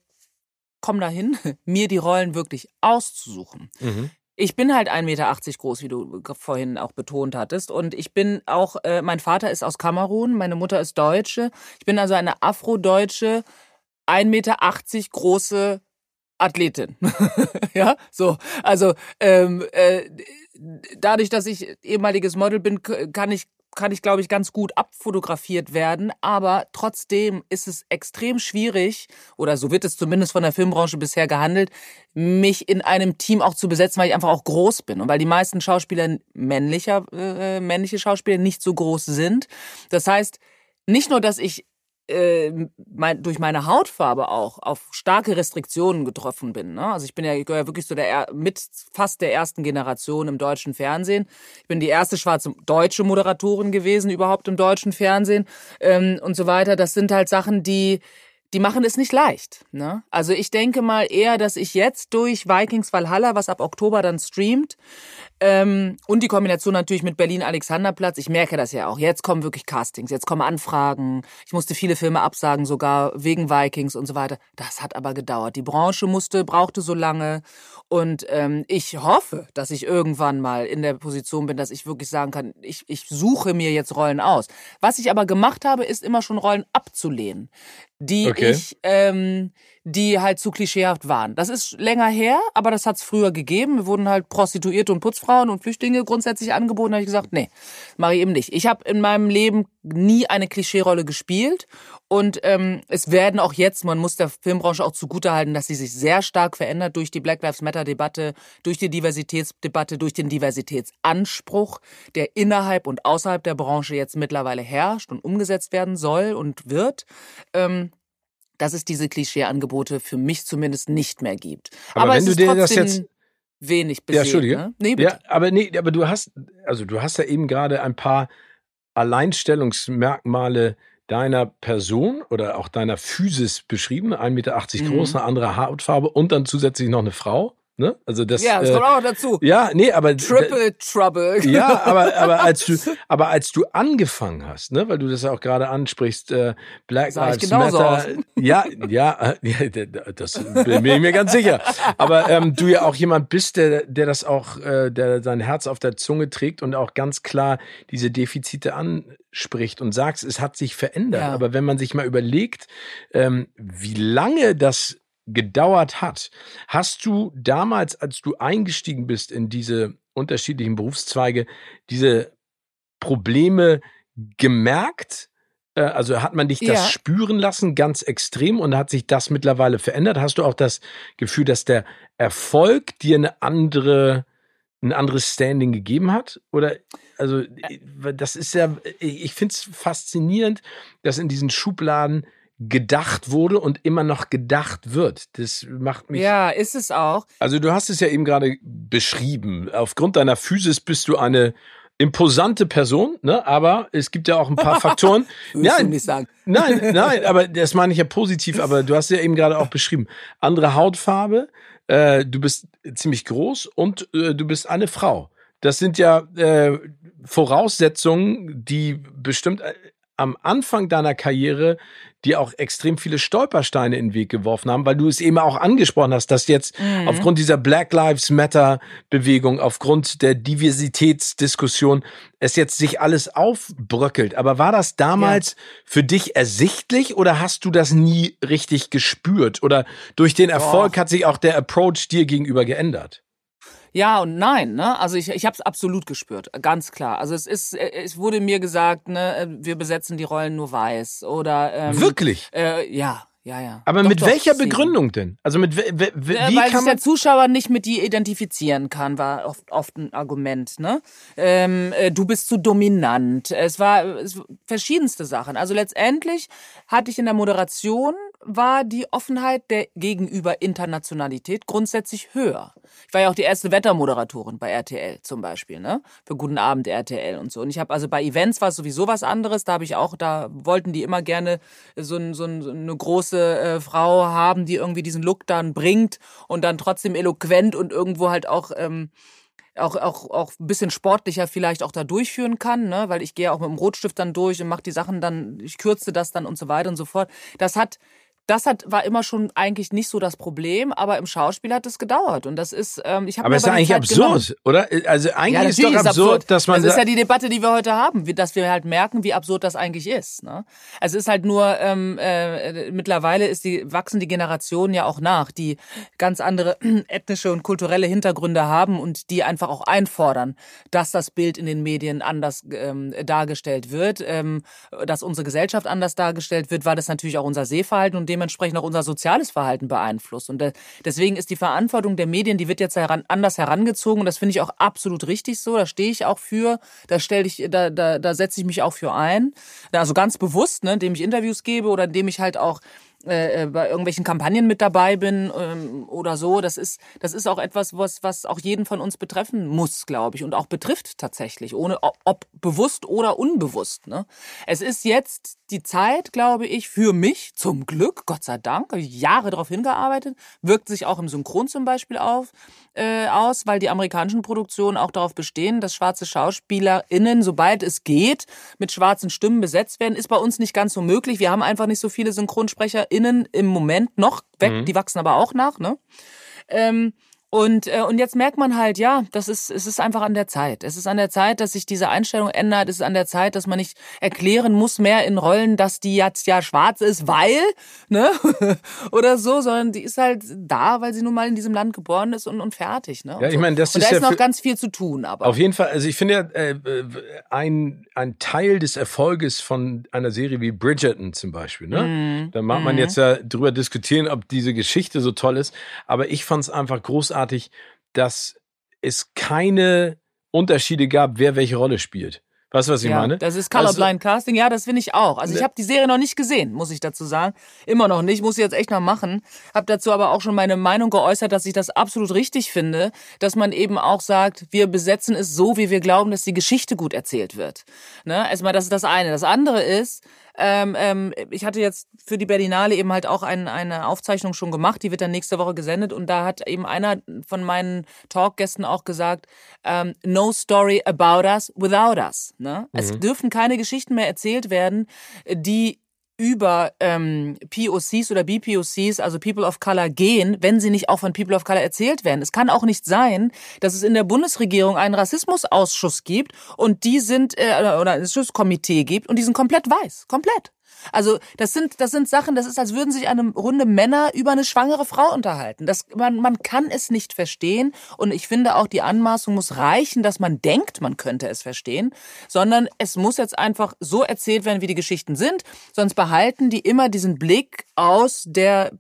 B: komme dahin, mir die Rollen wirklich auszusuchen. Mhm. Ich bin halt 1,80 Meter groß, wie du vorhin auch betont hattest. Und ich bin auch, äh, mein Vater ist aus Kamerun, meine Mutter ist Deutsche. Ich bin also eine afrodeutsche, 1,80 Meter große Athletin. ja, so. Also ähm, äh, dadurch, dass ich ehemaliges Model bin, kann ich kann ich, glaube ich, ganz gut abfotografiert werden. Aber trotzdem ist es extrem schwierig, oder so wird es zumindest von der Filmbranche bisher gehandelt, mich in einem Team auch zu besetzen, weil ich einfach auch groß bin. Und weil die meisten Schauspieler, männlicher, äh, männliche Schauspieler, nicht so groß sind. Das heißt, nicht nur, dass ich äh, mein, durch meine Hautfarbe auch auf starke Restriktionen getroffen bin. Ne? Also ich bin ja, ich gehöre wirklich zu der mit fast der ersten Generation im deutschen Fernsehen. Ich bin die erste schwarze deutsche Moderatorin gewesen überhaupt im deutschen Fernsehen ähm, und so weiter. Das sind halt Sachen, die die machen es nicht leicht. Ne? Also ich denke mal eher, dass ich jetzt durch Vikings Valhalla, was ab Oktober dann streamt, ähm, und die Kombination natürlich mit Berlin Alexanderplatz, ich merke das ja auch. Jetzt kommen wirklich Castings, jetzt kommen Anfragen. Ich musste viele Filme absagen, sogar wegen Vikings und so weiter. Das hat aber gedauert. Die Branche musste, brauchte so lange. Und ähm, ich hoffe, dass ich irgendwann mal in der Position bin, dass ich wirklich sagen kann, ich, ich suche mir jetzt Rollen aus. Was ich aber gemacht habe, ist immer schon Rollen abzulehnen die okay. ich, ähm, die halt zu klischeehaft waren. Das ist länger her, aber das hat's früher gegeben. Wir wurden halt Prostituierte und Putzfrauen und Flüchtlinge grundsätzlich angeboten. Da habe ich gesagt, nee, mache ich eben nicht. Ich habe in meinem Leben nie eine Klischeerolle gespielt und ähm, es werden auch jetzt, man muss der Filmbranche auch zugutehalten, dass sie sich sehr stark verändert durch die Black Lives Matter Debatte, durch die Diversitätsdebatte, durch den Diversitätsanspruch, der innerhalb und außerhalb der Branche jetzt mittlerweile herrscht und umgesetzt werden soll und wird. Ähm, dass es diese Klischeeangebote für mich zumindest nicht mehr gibt.
A: Aber, aber wenn du dir das jetzt
B: wenig besehen,
A: ja, Entschuldige. Ne? Nee, bitte. Ja, aber nee, aber du hast also du hast ja eben gerade ein paar Alleinstellungsmerkmale deiner Person oder auch deiner Physis beschrieben, 1,80 Meter mhm. groß, eine andere Hautfarbe und dann zusätzlich noch eine Frau. Ne? Also das,
B: ja, das äh, kommt auch dazu.
A: Ja, nee, aber
B: Triple Trouble.
A: Ja, aber aber als du aber als du angefangen hast, ne, weil du das ja auch gerade ansprichst, äh, Black Lives Matter. Ja, ja, ja, das bin ich mir ganz sicher. Aber ähm, du ja auch jemand bist, der der das auch, äh, der sein Herz auf der Zunge trägt und auch ganz klar diese Defizite anspricht und sagst, es hat sich verändert. Ja. Aber wenn man sich mal überlegt, ähm, wie lange das gedauert hat. Hast du damals, als du eingestiegen bist in diese unterschiedlichen Berufszweige, diese Probleme gemerkt? Äh, also hat man dich das ja. spüren lassen, ganz extrem, und hat sich das mittlerweile verändert? Hast du auch das Gefühl, dass der Erfolg dir eine andere, ein anderes Standing gegeben hat? Oder also das ist ja, ich finde es faszinierend, dass in diesen Schubladen gedacht wurde und immer noch gedacht wird. Das macht mich.
B: Ja, ist es auch.
A: Also du hast es ja eben gerade beschrieben. Aufgrund deiner Physis bist du eine imposante Person, ne? Aber es gibt ja auch ein paar Faktoren.
B: nein, nicht sagen.
A: nein, nein, aber das meine ich ja positiv. Aber du hast ja eben gerade auch beschrieben. Andere Hautfarbe, äh, du bist ziemlich groß und äh, du bist eine Frau. Das sind ja äh, Voraussetzungen, die bestimmt äh, am Anfang deiner Karriere die auch extrem viele Stolpersteine in den Weg geworfen haben, weil du es eben auch angesprochen hast, dass jetzt mhm. aufgrund dieser Black Lives Matter Bewegung, aufgrund der Diversitätsdiskussion es jetzt sich alles aufbröckelt. Aber war das damals ja. für dich ersichtlich oder hast du das nie richtig gespürt? Oder durch den Erfolg Boah. hat sich auch der Approach dir gegenüber geändert?
B: Ja und nein, ne? Also ich, ich habe es absolut gespürt, ganz klar. Also es ist, äh, es wurde mir gesagt, ne, äh, wir besetzen die Rollen nur weiß oder ähm,
A: wirklich?
B: Äh, ja, ja, ja.
A: Aber doch, mit doch, welcher Begründung denn? Also mit wie
B: äh, Weil sich der Zuschauer nicht mit dir identifizieren kann, war oft, oft ein Argument. Ne? Ähm, äh, du bist zu dominant. Es war es, verschiedenste Sachen. Also letztendlich hatte ich in der Moderation war die Offenheit der gegenüber Internationalität grundsätzlich höher. Ich war ja auch die erste Wettermoderatorin bei RTL zum Beispiel, ne? Für Guten Abend RTL und so. Und ich habe also bei Events war es sowieso was anderes. Da habe ich auch, da wollten die immer gerne so, ein, so, ein, so eine große äh, Frau haben, die irgendwie diesen Look dann bringt und dann trotzdem eloquent und irgendwo halt auch ähm, auch, auch, auch ein bisschen sportlicher vielleicht auch da durchführen kann, ne? weil ich gehe auch mit dem Rotstift dann durch und mache die Sachen dann, ich kürze das dann und so weiter und so fort. Das hat das hat, war immer schon eigentlich nicht so das Problem, aber im Schauspiel hat es gedauert. Und das ist, ähm, ich habe
A: Aber ist ja eigentlich Zeit absurd, genommen. oder? Also eigentlich ja, ist doch absurd, absurd, dass man.
B: Das ist ja die Debatte, die wir heute haben, dass wir halt merken, wie absurd das eigentlich ist. Ne? Also es ist halt nur, ähm, äh, mittlerweile ist die, wachsen die Generationen ja auch nach, die ganz andere ethnische und kulturelle Hintergründe haben und die einfach auch einfordern, dass das Bild in den Medien anders ähm, dargestellt wird, ähm, dass unsere Gesellschaft anders dargestellt wird, weil das natürlich auch unser Sehverhalten und dementsprechend auch unser soziales Verhalten beeinflusst. Und deswegen ist die Verantwortung der Medien, die wird jetzt heran, anders herangezogen und das finde ich auch absolut richtig so. Da stehe ich auch für, da stelle ich, da, da, da setze ich mich auch für ein. Also ganz bewusst, ne, indem ich Interviews gebe oder indem ich halt auch äh, bei irgendwelchen Kampagnen mit dabei bin ähm, oder so. Das ist, das ist auch etwas, was, was auch jeden von uns betreffen muss, glaube ich, und auch betrifft tatsächlich, ohne ob bewusst oder unbewusst. Ne? Es ist jetzt die Zeit, glaube ich, für mich, zum Glück, Gott sei Dank, Jahre darauf hingearbeitet, wirkt sich auch im Synchron zum Beispiel auf, äh, aus, weil die amerikanischen Produktionen auch darauf bestehen, dass schwarze SchauspielerInnen, sobald es geht, mit schwarzen Stimmen besetzt werden. Ist bei uns nicht ganz so möglich. Wir haben einfach nicht so viele SynchronsprecherInnen im Moment noch weg. Mhm. Die wachsen aber auch nach, ne? Ähm, und, äh, und jetzt merkt man halt, ja, das ist, es ist einfach an der Zeit. Es ist an der Zeit, dass sich diese Einstellung ändert. Es ist an der Zeit, dass man nicht erklären muss mehr in Rollen, dass die jetzt ja schwarz ist, weil, ne? Oder so, sondern die ist halt da, weil sie nun mal in diesem Land geboren ist und, und fertig, ne?
A: Ja, ich meine, das
B: und
A: ist
B: da
A: ist
B: ja noch ganz viel zu tun, aber.
A: Auf jeden Fall, also ich finde ja, äh, ein, ein Teil des Erfolges von einer Serie wie Bridgerton zum Beispiel, ne? Mm. Da mag man mm. jetzt ja drüber diskutieren, ob diese Geschichte so toll ist, aber ich fand es einfach großartig großartig, dass es keine Unterschiede gab, wer welche Rolle spielt. Weißt du, was ich
B: ja,
A: meine?
B: Das ist Colorblind also, Casting, ja, das finde ich auch. Also ich ne habe die Serie noch nicht gesehen, muss ich dazu sagen. Immer noch nicht, muss ich jetzt echt noch machen. Habe dazu aber auch schon meine Meinung geäußert, dass ich das absolut richtig finde, dass man eben auch sagt, wir besetzen es so, wie wir glauben, dass die Geschichte gut erzählt wird. Ne? Erstmal, das ist das eine. Das andere ist, ähm, ähm, ich hatte jetzt für die Berlinale eben halt auch ein, eine Aufzeichnung schon gemacht, die wird dann nächste Woche gesendet und da hat eben einer von meinen Talkgästen auch gesagt, ähm, no story about us without us. Ne? Mhm. Es dürfen keine Geschichten mehr erzählt werden, die über ähm, POCs oder BPOCs, also People of Color, gehen, wenn sie nicht auch von People of Color erzählt werden. Es kann auch nicht sein, dass es in der Bundesregierung einen Rassismusausschuss gibt und die sind, äh, oder ein Schutzkomitee gibt und die sind komplett weiß. Komplett. Also das sind das sind Sachen, das ist, als würden sich eine Runde Männer über eine schwangere Frau unterhalten. Das, man, man kann es nicht verstehen. Und ich finde auch die Anmaßung muss reichen, dass man denkt, man könnte es verstehen, sondern es muss jetzt einfach so erzählt werden, wie die Geschichten sind, sonst behalten die immer diesen Blick aus der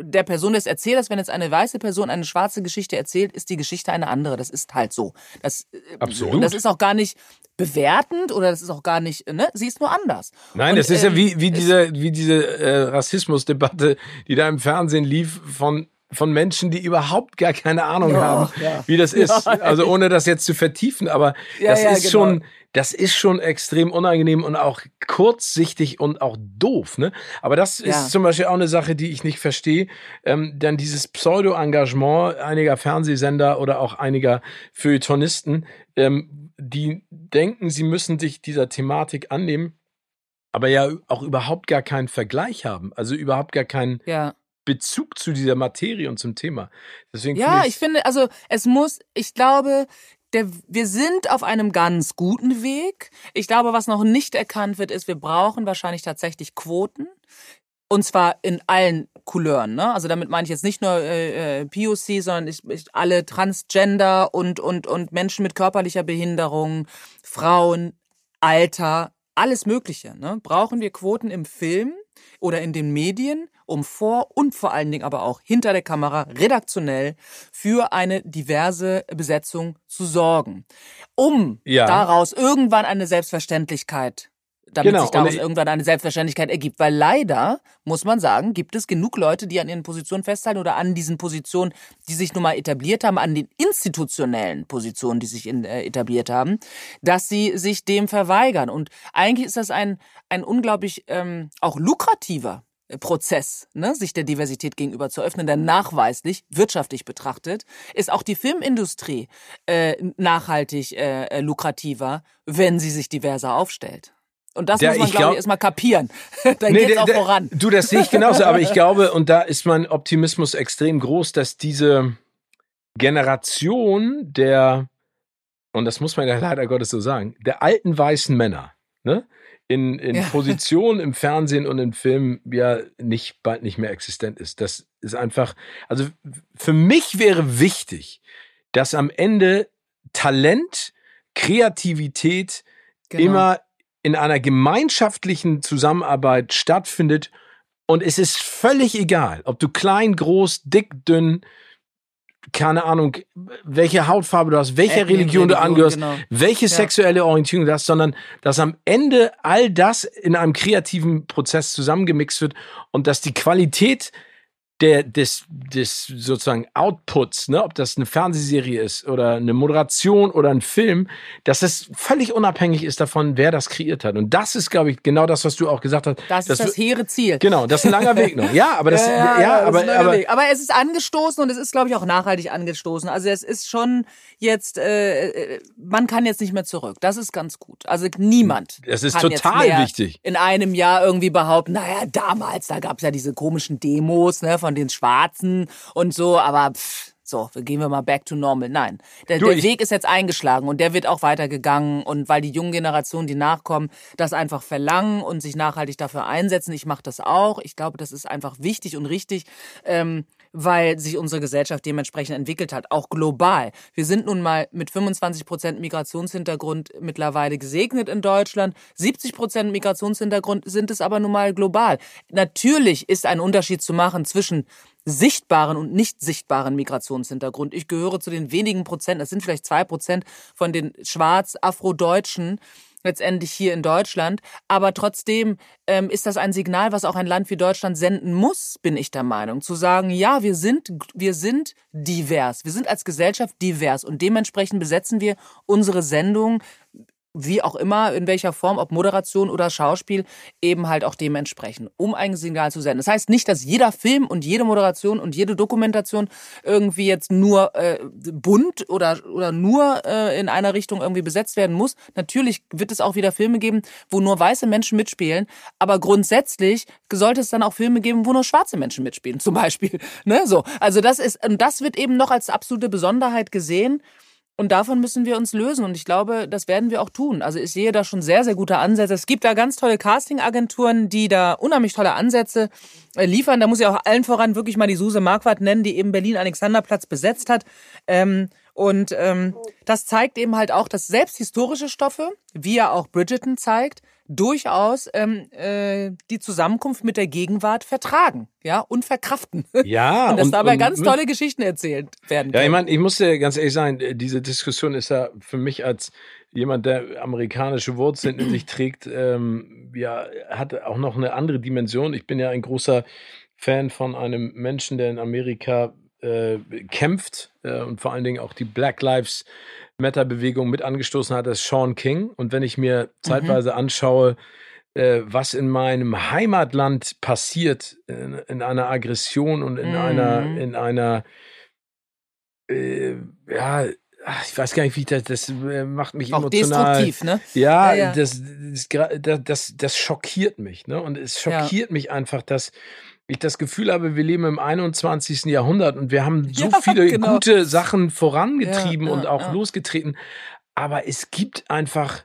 B: der Person des Erzählers, wenn jetzt eine weiße Person eine schwarze Geschichte erzählt, ist die Geschichte eine andere. Das ist halt so. Das,
A: äh, Absolut.
B: Und das ist auch gar nicht bewertend oder das ist auch gar nicht, ne? Sie ist nur anders.
A: Nein, und, das ist ähm, ja wie, wie diese, wie diese äh, Rassismusdebatte, die da im Fernsehen lief von von Menschen, die überhaupt gar keine Ahnung ja, haben, ja. wie das ist. Ja, also ohne das jetzt zu vertiefen, aber das ist genau. schon, das ist schon extrem unangenehm und auch kurzsichtig und auch doof. Ne? Aber das ist zum Beispiel auch eine Sache, die ich nicht verstehe. Ähm, dann dieses Pseudo-Engagement einiger Fernsehsender oder auch einiger Feuilletonisten, ähm, die denken, sie müssen sich dieser Thematik annehmen, aber ja auch überhaupt gar keinen Vergleich haben. Also überhaupt gar keinen ja. Bezug zu dieser Materie und zum Thema.
B: Deswegen ja, ich finde, also es muss, ich glaube, der, wir sind auf einem ganz guten Weg. Ich glaube, was noch nicht erkannt wird, ist, wir brauchen wahrscheinlich tatsächlich Quoten. Und zwar in allen Couleuren. Ne? Also damit meine ich jetzt nicht nur äh, äh POC, sondern ich, ich, alle Transgender und, und, und Menschen mit körperlicher Behinderung, Frauen, Alter, alles Mögliche. Ne? Brauchen wir Quoten im Film oder in den Medien um vor und vor allen Dingen aber auch hinter der Kamera redaktionell für eine diverse Besetzung zu sorgen, um ja. daraus irgendwann eine Selbstverständlichkeit damit genau. sich daraus irgendwann eine Selbstverständlichkeit ergibt. Weil leider, muss man sagen, gibt es genug Leute, die an ihren Positionen festhalten oder an diesen Positionen, die sich nun mal etabliert haben, an den institutionellen Positionen, die sich in, äh, etabliert haben, dass sie sich dem verweigern. Und eigentlich ist das ein, ein unglaublich ähm, auch lukrativer Prozess, ne, sich der Diversität gegenüber zu öffnen, denn nachweislich, wirtschaftlich betrachtet, ist auch die Filmindustrie äh, nachhaltig äh, äh lukrativer, wenn sie sich diverser aufstellt. Und das der, muss man, glaube ich, erstmal kapieren. Dann nee, geht's der, auch voran.
A: Du, das sehe ich genauso, aber ich glaube, und da ist mein Optimismus extrem groß, dass diese Generation der, und das muss man ja leider Gottes so sagen, der alten weißen Männer, ne? in, in ja. Position im Fernsehen und im Film ja nicht bald nicht mehr existent ist. Das ist einfach, also für mich wäre wichtig, dass am Ende Talent, Kreativität genau. immer in einer gemeinschaftlichen Zusammenarbeit stattfindet und es ist völlig egal, ob du klein, groß, dick, dünn, keine Ahnung, welche Hautfarbe du hast, welcher Religion, Religion, du angehörst, genau. welche ja. sexuelle Orientierung du hast, sondern dass am Ende all das in einem kreativen Prozess zusammengemixt wird und dass die Qualität der, des, des sozusagen Outputs, ne, ob das eine Fernsehserie ist oder eine Moderation oder ein Film, dass es völlig unabhängig ist davon, wer das kreiert hat. Und das ist, glaube ich, genau das, was du auch gesagt hast.
B: Das ist das hehre Ziel.
A: Genau, das ist ein langer Weg noch. Ja, aber das, ja, ja, ja aber, aber,
B: aber es ist angestoßen und es ist, glaube ich, auch nachhaltig angestoßen. Also es ist schon jetzt, äh, äh, man kann jetzt nicht mehr zurück. Das ist ganz gut. Also niemand.
A: Das ist total wichtig.
B: In einem Jahr irgendwie behaupten, naja, damals, da gab es ja diese komischen Demos, ne, von den Schwarzen und so, aber pff, so, gehen wir mal back to normal. Nein, der, du, der Weg ist jetzt eingeschlagen und der wird auch weitergegangen und weil die jungen Generationen, die nachkommen, das einfach verlangen und sich nachhaltig dafür einsetzen. Ich mache das auch. Ich glaube, das ist einfach wichtig und richtig. Ähm, weil sich unsere Gesellschaft dementsprechend entwickelt hat, auch global. Wir sind nun mal mit 25 Prozent Migrationshintergrund mittlerweile gesegnet in Deutschland. 70 Prozent Migrationshintergrund sind es aber nun mal global. Natürlich ist ein Unterschied zu machen zwischen sichtbaren und nicht sichtbaren Migrationshintergrund. Ich gehöre zu den wenigen Prozent, das sind vielleicht zwei Prozent von den schwarz-afro-Deutschen, letztendlich hier in Deutschland. Aber trotzdem ähm, ist das ein Signal, was auch ein Land wie Deutschland senden muss, bin ich der Meinung. Zu sagen, ja, wir sind, wir sind divers. Wir sind als Gesellschaft divers und dementsprechend besetzen wir unsere Sendung wie auch immer, in welcher Form, ob Moderation oder Schauspiel, eben halt auch dementsprechend, um ein Signal zu senden. Das heißt nicht, dass jeder Film und jede Moderation und jede Dokumentation irgendwie jetzt nur äh, bunt oder, oder nur äh, in einer Richtung irgendwie besetzt werden muss. Natürlich wird es auch wieder Filme geben, wo nur weiße Menschen mitspielen, aber grundsätzlich sollte es dann auch Filme geben, wo nur schwarze Menschen mitspielen, zum Beispiel. Ne? So. Also das ist, und das wird eben noch als absolute Besonderheit gesehen. Und davon müssen wir uns lösen. Und ich glaube, das werden wir auch tun. Also ich sehe da schon sehr, sehr gute Ansätze. Es gibt da ganz tolle Casting-Agenturen, die da unheimlich tolle Ansätze äh, liefern. Da muss ich auch allen voran wirklich mal die Suse Marquardt nennen, die eben Berlin-Alexanderplatz besetzt hat. Ähm, und ähm, das zeigt eben halt auch, dass selbst historische Stoffe, wie ja auch Bridgerton zeigt, durchaus ähm, äh, die Zusammenkunft mit der Gegenwart vertragen, ja, und verkraften.
A: Ja.
B: und dass und, dabei und, ganz tolle Geschichten erzählt werden.
A: Ja, ich meine, ich muss dir ganz ehrlich sagen, diese Diskussion ist ja für mich als jemand, der amerikanische Wurzeln in sich trägt, ähm, ja, hat auch noch eine andere Dimension. Ich bin ja ein großer Fan von einem Menschen, der in Amerika äh, kämpft äh, und vor allen Dingen auch die Black Lives Matter-Bewegung mit angestoßen hat, ist Sean King. Und wenn ich mir mhm. zeitweise mhm. anschaue, äh, was in meinem Heimatland passiert, in, in einer Aggression und in mhm. einer, in einer, äh, ja, ich weiß gar nicht, wie das, das äh, macht mich Auch emotional.
B: destruktiv, ne?
A: Ja, ja, ja. Das, das, das, das, schockiert mich, ne? Und es schockiert ja. mich einfach, dass ich das Gefühl habe, wir leben im 21. Jahrhundert und wir haben so ja, viele genau. gute Sachen vorangetrieben ja, ja, und auch losgetreten. Aber es gibt einfach,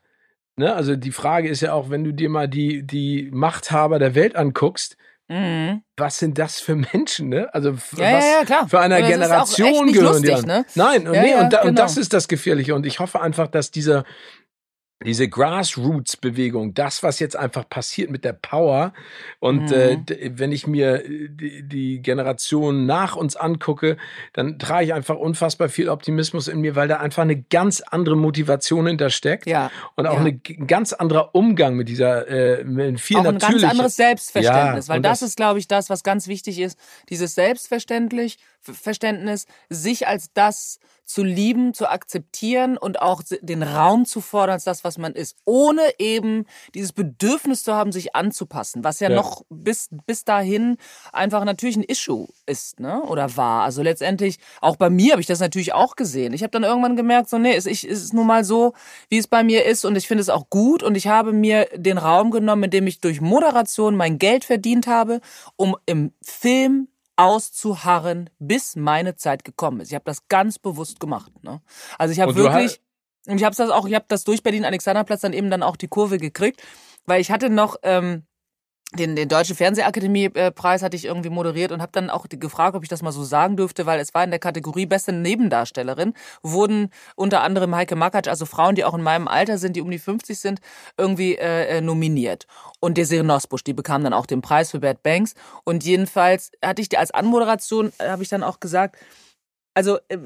A: ne, also die Frage ist ja auch, wenn du dir mal die, die Machthaber der Welt anguckst, Mhm. Was sind das für Menschen, ne? Also was für eine Generation gehören die an. Ne? Nein, und, nee, und, da, genau. und das ist das Gefährliche. Und ich hoffe einfach, dass dieser diese Grassroots-Bewegung, das, was jetzt einfach passiert mit der Power. Und äh, mhm. äh, wenn ich mir äh, die, die Generation nach uns angucke, dann trage ich einfach unfassbar viel Optimismus in mir, weil da einfach eine ganz andere Motivation hintersteckt.
B: Ja.
A: Und auch
B: ja.
A: ein ganz anderer Umgang mit dieser äh, mit viel
B: auch ein ganz anderes Selbstverständnis, ja, weil das, das ist, glaube ich, das, was ganz wichtig ist. Dieses Selbstverständlich, Verständnis, sich als das zu lieben, zu akzeptieren und auch den Raum zu fordern als das, was man ist, ohne eben dieses Bedürfnis zu haben, sich anzupassen, was ja, ja. noch bis, bis dahin einfach natürlich ein Issue ist, ne? Oder war. Also letztendlich, auch bei mir habe ich das natürlich auch gesehen. Ich habe dann irgendwann gemerkt, so, nee, es, ich, es ist nun mal so, wie es bei mir ist und ich finde es auch gut und ich habe mir den Raum genommen, in dem ich durch Moderation mein Geld verdient habe, um im Film auszuharren, bis meine Zeit gekommen ist. Ich habe das ganz bewusst gemacht. Ne? Also ich habe wirklich, und ich habe das auch, ich habe das durch Berlin Alexanderplatz dann eben dann auch die Kurve gekriegt, weil ich hatte noch ähm, den, den Deutschen Fernsehakademie-Preis hatte ich irgendwie moderiert und habe dann auch gefragt, ob ich das mal so sagen dürfte, weil es war in der Kategorie beste Nebendarstellerin, wurden unter anderem Heike Makatsch, also Frauen, die auch in meinem Alter sind, die um die 50 sind, irgendwie äh, äh, nominiert. Und Desiree Nosbusch, die bekam dann auch den Preis für Bad Banks. Und jedenfalls hatte ich die als Anmoderation, äh, habe ich dann auch gesagt, also äh,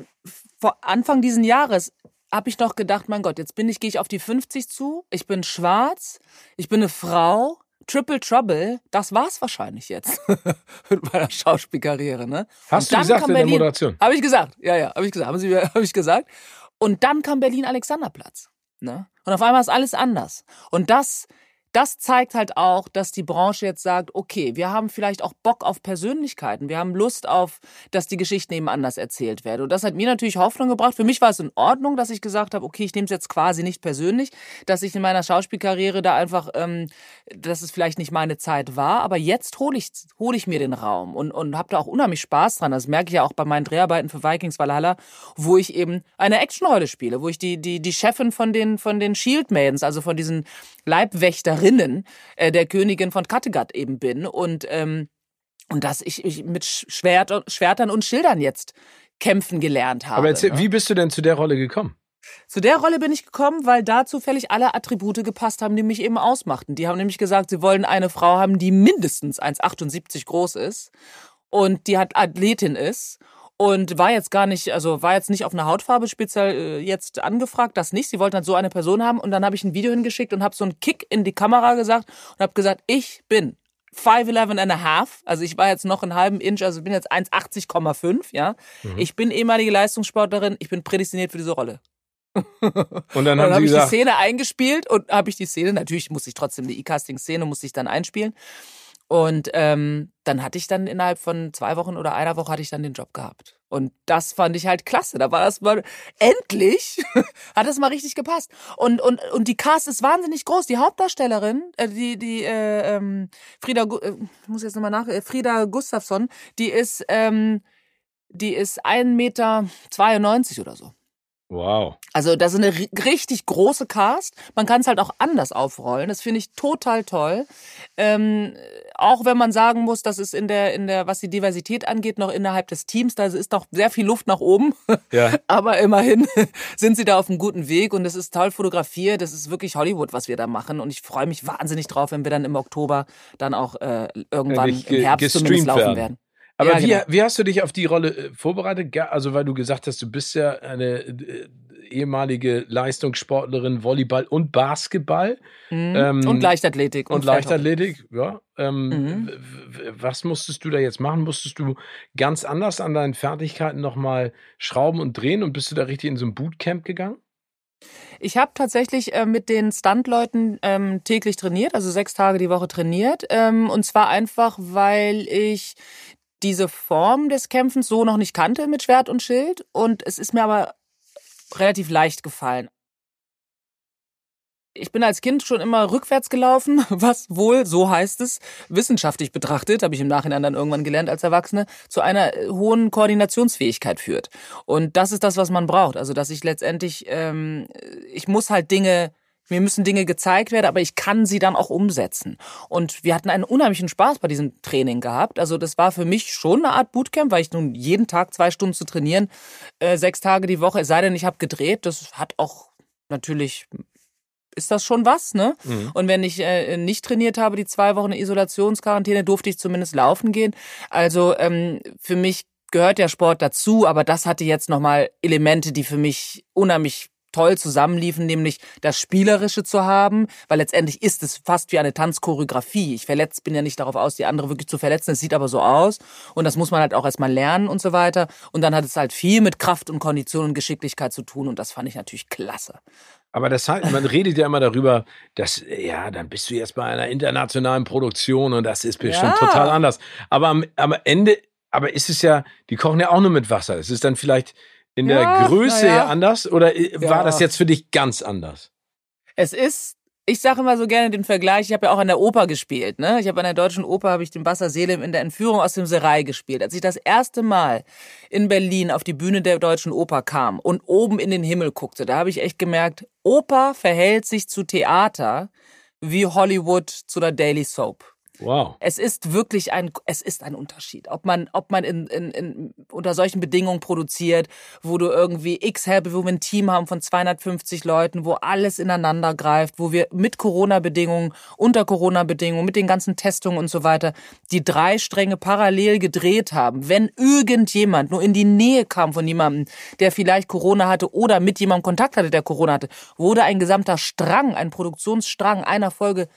B: vor Anfang diesen Jahres habe ich noch gedacht, mein Gott, jetzt bin ich, gehe ich auf die 50 zu, ich bin schwarz, ich bin eine Frau, Triple Trouble, das war's wahrscheinlich jetzt mit meiner Schauspielkarriere, ne?
A: Hast du gesagt in Berlin, der Moderation?
B: Habe ich gesagt, ja, ja, habe ich gesagt, haben Sie, habe ich gesagt. Und dann kam Berlin Alexanderplatz, ne? Und auf einmal ist alles anders. Und das das zeigt halt auch, dass die Branche jetzt sagt, okay, wir haben vielleicht auch Bock auf Persönlichkeiten. Wir haben Lust auf, dass die Geschichten eben anders erzählt werden. Und das hat mir natürlich Hoffnung gebracht. Für mich war es in Ordnung, dass ich gesagt habe, okay, ich nehme es jetzt quasi nicht persönlich, dass ich in meiner Schauspielkarriere da einfach, ähm, dass es vielleicht nicht meine Zeit war. Aber jetzt hole ich, hol ich mir den Raum und, und habe da auch unheimlich Spaß dran. Das merke ich ja auch bei meinen Dreharbeiten für Vikings Valhalla, wo ich eben eine Actionrolle spiele, wo ich die, die, die Chefin von den, von den Shield Maidens, also von diesen Leibwächterinnen äh, der Königin von Kattegat eben bin und ähm, und dass ich, ich mit Schwert, Schwertern und Schildern jetzt kämpfen gelernt habe.
A: Aber erzähl, ne? wie bist du denn zu der Rolle gekommen?
B: Zu der Rolle bin ich gekommen, weil da zufällig alle Attribute gepasst haben, die mich eben ausmachten. Die haben nämlich gesagt, sie wollen eine Frau haben, die mindestens 1,78 groß ist und die hat Athletin ist und war jetzt gar nicht, also war jetzt nicht auf eine Hautfarbe speziell äh, jetzt angefragt, das nicht. Sie wollten halt so eine Person haben und dann habe ich ein Video hingeschickt und habe so einen Kick in die Kamera gesagt und habe gesagt, ich bin 5'11 and a half, also ich war jetzt noch einen halben Inch, also bin jetzt 1,80,5, ja. Mhm. Ich bin ehemalige Leistungssportlerin, ich bin prädestiniert für diese Rolle.
A: Und dann, dann
B: habe
A: ich
B: die Szene eingespielt und habe ich die Szene, natürlich musste ich trotzdem die E-Casting-Szene, musste ich dann einspielen. Und ähm, dann hatte ich dann innerhalb von zwei Wochen oder einer Woche hatte ich dann den Job gehabt. Und das fand ich halt klasse. Da war das mal endlich hat das mal richtig gepasst. Und und und die Cast ist wahnsinnig groß. Die Hauptdarstellerin, äh, die die äh, ähm, Frieda, äh, ich muss jetzt nochmal nach, äh, Frieda Gustafsson, die ist ähm, die ist 1,92 Meter oder so.
A: Wow.
B: Also das ist eine richtig große Cast. Man kann es halt auch anders aufrollen. Das finde ich total toll. Ähm, auch wenn man sagen muss, dass es in der, in der, was die Diversität angeht, noch innerhalb des Teams, da ist noch sehr viel Luft nach oben. Ja. Aber immerhin sind sie da auf einem guten Weg und es ist toll fotografiert. Das ist wirklich Hollywood, was wir da machen. Und ich freue mich wahnsinnig drauf, wenn wir dann im Oktober dann auch äh, irgendwann im Herbst zumindest laufen werden. werden.
A: Aber ja, wie, genau. wie hast du dich auf die Rolle äh, vorbereitet? Also, weil du gesagt hast, du bist ja eine äh, ehemalige Leistungssportlerin, Volleyball und Basketball.
B: Mhm. Ähm, und Leichtathletik.
A: Und, und Leichtathletik, ja. Ähm, mhm. Was musstest du da jetzt machen? Musstest du ganz anders an deinen Fertigkeiten nochmal schrauben und drehen und bist du da richtig in so ein Bootcamp gegangen?
B: Ich habe tatsächlich äh, mit den Stuntleuten ähm, täglich trainiert, also sechs Tage die Woche trainiert. Ähm, und zwar einfach, weil ich diese Form des Kämpfens so noch nicht kannte mit Schwert und Schild. Und es ist mir aber relativ leicht gefallen. Ich bin als Kind schon immer rückwärts gelaufen, was wohl, so heißt es, wissenschaftlich betrachtet, habe ich im Nachhinein dann irgendwann gelernt als Erwachsene, zu einer äh, hohen Koordinationsfähigkeit führt. Und das ist das, was man braucht. Also, dass ich letztendlich, ähm, ich muss halt Dinge mir müssen Dinge gezeigt werden, aber ich kann sie dann auch umsetzen. Und wir hatten einen unheimlichen Spaß bei diesem Training gehabt. Also das war für mich schon eine Art Bootcamp, weil ich nun jeden Tag zwei Stunden zu trainieren, äh, sechs Tage die Woche, es sei denn, ich habe gedreht. Das hat auch natürlich ist das schon was, ne? Mhm. Und wenn ich äh, nicht trainiert habe, die zwei Wochen Isolationsquarantäne, durfte ich zumindest laufen gehen. Also ähm, für mich gehört der Sport dazu, aber das hatte jetzt nochmal Elemente, die für mich unheimlich toll zusammenliefen, nämlich das Spielerische zu haben, weil letztendlich ist es fast wie eine Tanzchoreografie. Ich verletzt, bin ja nicht darauf aus, die andere wirklich zu verletzen. Es sieht aber so aus und das muss man halt auch erstmal lernen und so weiter. Und dann hat es halt viel mit Kraft und Kondition und Geschicklichkeit zu tun und das fand ich natürlich klasse.
A: Aber das heißt, man redet ja immer darüber, dass, ja, dann bist du jetzt bei einer internationalen Produktion und das ist bestimmt ja. total anders. Aber am, am Ende, aber ist es ja, die kochen ja auch nur mit Wasser. Es ist dann vielleicht in der ja, Größe ja. anders oder war ja. das jetzt für dich ganz anders?
B: Es ist, ich sage immer so gerne den Vergleich, ich habe ja auch an der Oper gespielt, ne? Ich habe an der Deutschen Oper habe ich den Basser Selim in der Entführung aus dem Serai gespielt. Als ich das erste Mal in Berlin auf die Bühne der Deutschen Oper kam und oben in den Himmel guckte, da habe ich echt gemerkt, Oper verhält sich zu Theater wie Hollywood zu der Daily Soap.
A: Wow.
B: Es ist wirklich ein, es ist ein Unterschied. Ob man, ob man in, in, in, unter solchen Bedingungen produziert, wo du irgendwie X Help, wo wir ein Team haben von 250 Leuten, wo alles ineinander greift, wo wir mit Corona-Bedingungen, unter Corona-Bedingungen, mit den ganzen Testungen und so weiter, die drei Stränge parallel gedreht haben. Wenn irgendjemand nur in die Nähe kam von jemandem, der vielleicht Corona hatte oder mit jemandem Kontakt hatte, der Corona hatte, wurde ein gesamter Strang, ein Produktionsstrang einer Folge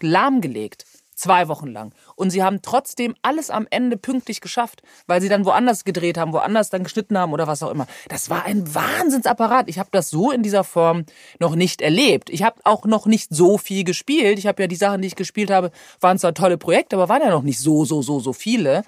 B: lahmgelegt. Zwei Wochen lang. Und sie haben trotzdem alles am Ende pünktlich geschafft, weil sie dann woanders gedreht haben, woanders dann geschnitten haben oder was auch immer. Das war ein Wahnsinnsapparat. Ich habe das so in dieser Form noch nicht erlebt. Ich habe auch noch nicht so viel gespielt. Ich habe ja die Sachen, die ich gespielt habe, waren zwar tolle Projekte, aber waren ja noch nicht so, so, so, so viele.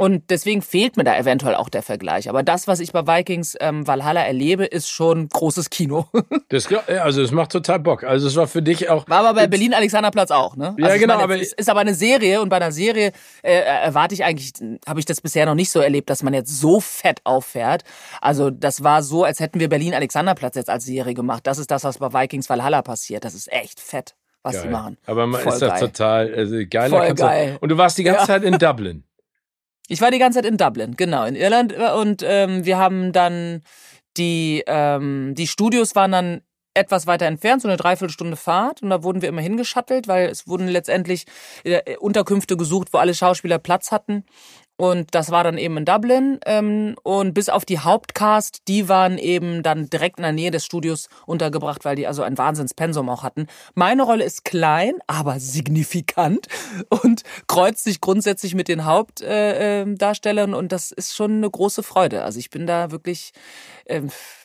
B: Und deswegen fehlt mir da eventuell auch der Vergleich. Aber das, was ich bei Vikings ähm, Valhalla erlebe, ist schon großes Kino.
A: das, also es macht total Bock. Also es war für dich auch.
B: War aber bei Berlin Alexanderplatz auch, ne?
A: Ja,
B: also
A: genau.
B: Meine,
A: aber
B: es ist aber eine Serie und bei einer Serie äh, erwarte ich eigentlich, habe ich das bisher noch nicht so erlebt, dass man jetzt so fett auffährt. Also das war so, als hätten wir Berlin Alexanderplatz jetzt als Serie gemacht. Das ist das, was bei Vikings Valhalla passiert. Das ist echt fett, was
A: geil.
B: sie machen.
A: Aber man
B: Voll
A: ist das
B: geil.
A: total also, geil.
B: Voll geil.
A: Und du warst die ganze
B: Ja.
A: Zeit in Dublin.
B: Ich war die ganze Zeit in Dublin, genau, in Irland. Und ähm, wir haben dann die, ähm, die Studios waren dann etwas weiter entfernt, so eine Dreiviertelstunde Fahrt. Und da wurden wir immer hingeschattelt, weil es wurden letztendlich äh, Unterkünfte gesucht, wo alle Schauspieler Platz hatten. Und das war dann eben in Dublin. Ähm, und bis auf die Hauptcast, die waren eben dann direkt in der Nähe des Studios untergebracht, weil die also ein Wahnsinnspensum auch hatten. Meine Rolle ist klein, aber signifikant und kreuzt sich grundsätzlich mit den Hauptdarstellern. Äh, Darstellern und das ist schon eine große Freude. Also ich bin da wirklich, äh,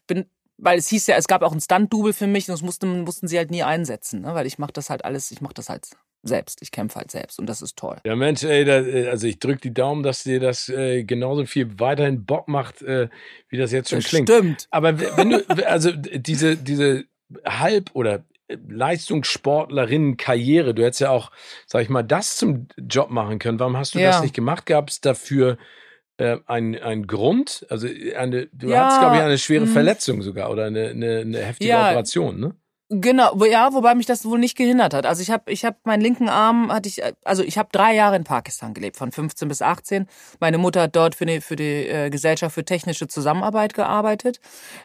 B: bin weil es hieß ja, es gab auch ein Stunt-Double für mich und das mussten, mussten sie halt nie einsetzen, ne? weil ich mache das halt alles, ich mache das halt selbst, ich kämpfe halt selbst und das ist toll.
A: Ja, Mensch, ey, da, äh, also ich drücke die Daumen, dass dir das äh, genauso viel weiterhin Bock macht, äh, wie das jetzt schon
B: Das
A: klingt.
B: Stimmt.
A: Aber wenn du, also diese, diese Halb- oder Leistungssportlerinnen-Karriere, du hättest ja auch, sag ich mal, das zum Job machen können. Warum hast du
B: Ja.
A: das nicht gemacht? Gab es dafür äh, einen, einen Grund? Also eine, du
B: Ja,
A: hattest, glaube ich, eine schwere
B: mhm.
A: Verletzung sogar oder eine, eine, eine heftige
B: Ja.
A: Operation, ne?
B: Genau, ja, wobei mich das wohl nicht gehindert hat. Also ich habe ich hab meinen linken Arm hatte ich also ich habe drei Jahre in Pakistan gelebt, von 15 bis 18. Meine Mutter hat dort für die für die äh, Gesellschaft für technische Zusammenarbeit gearbeitet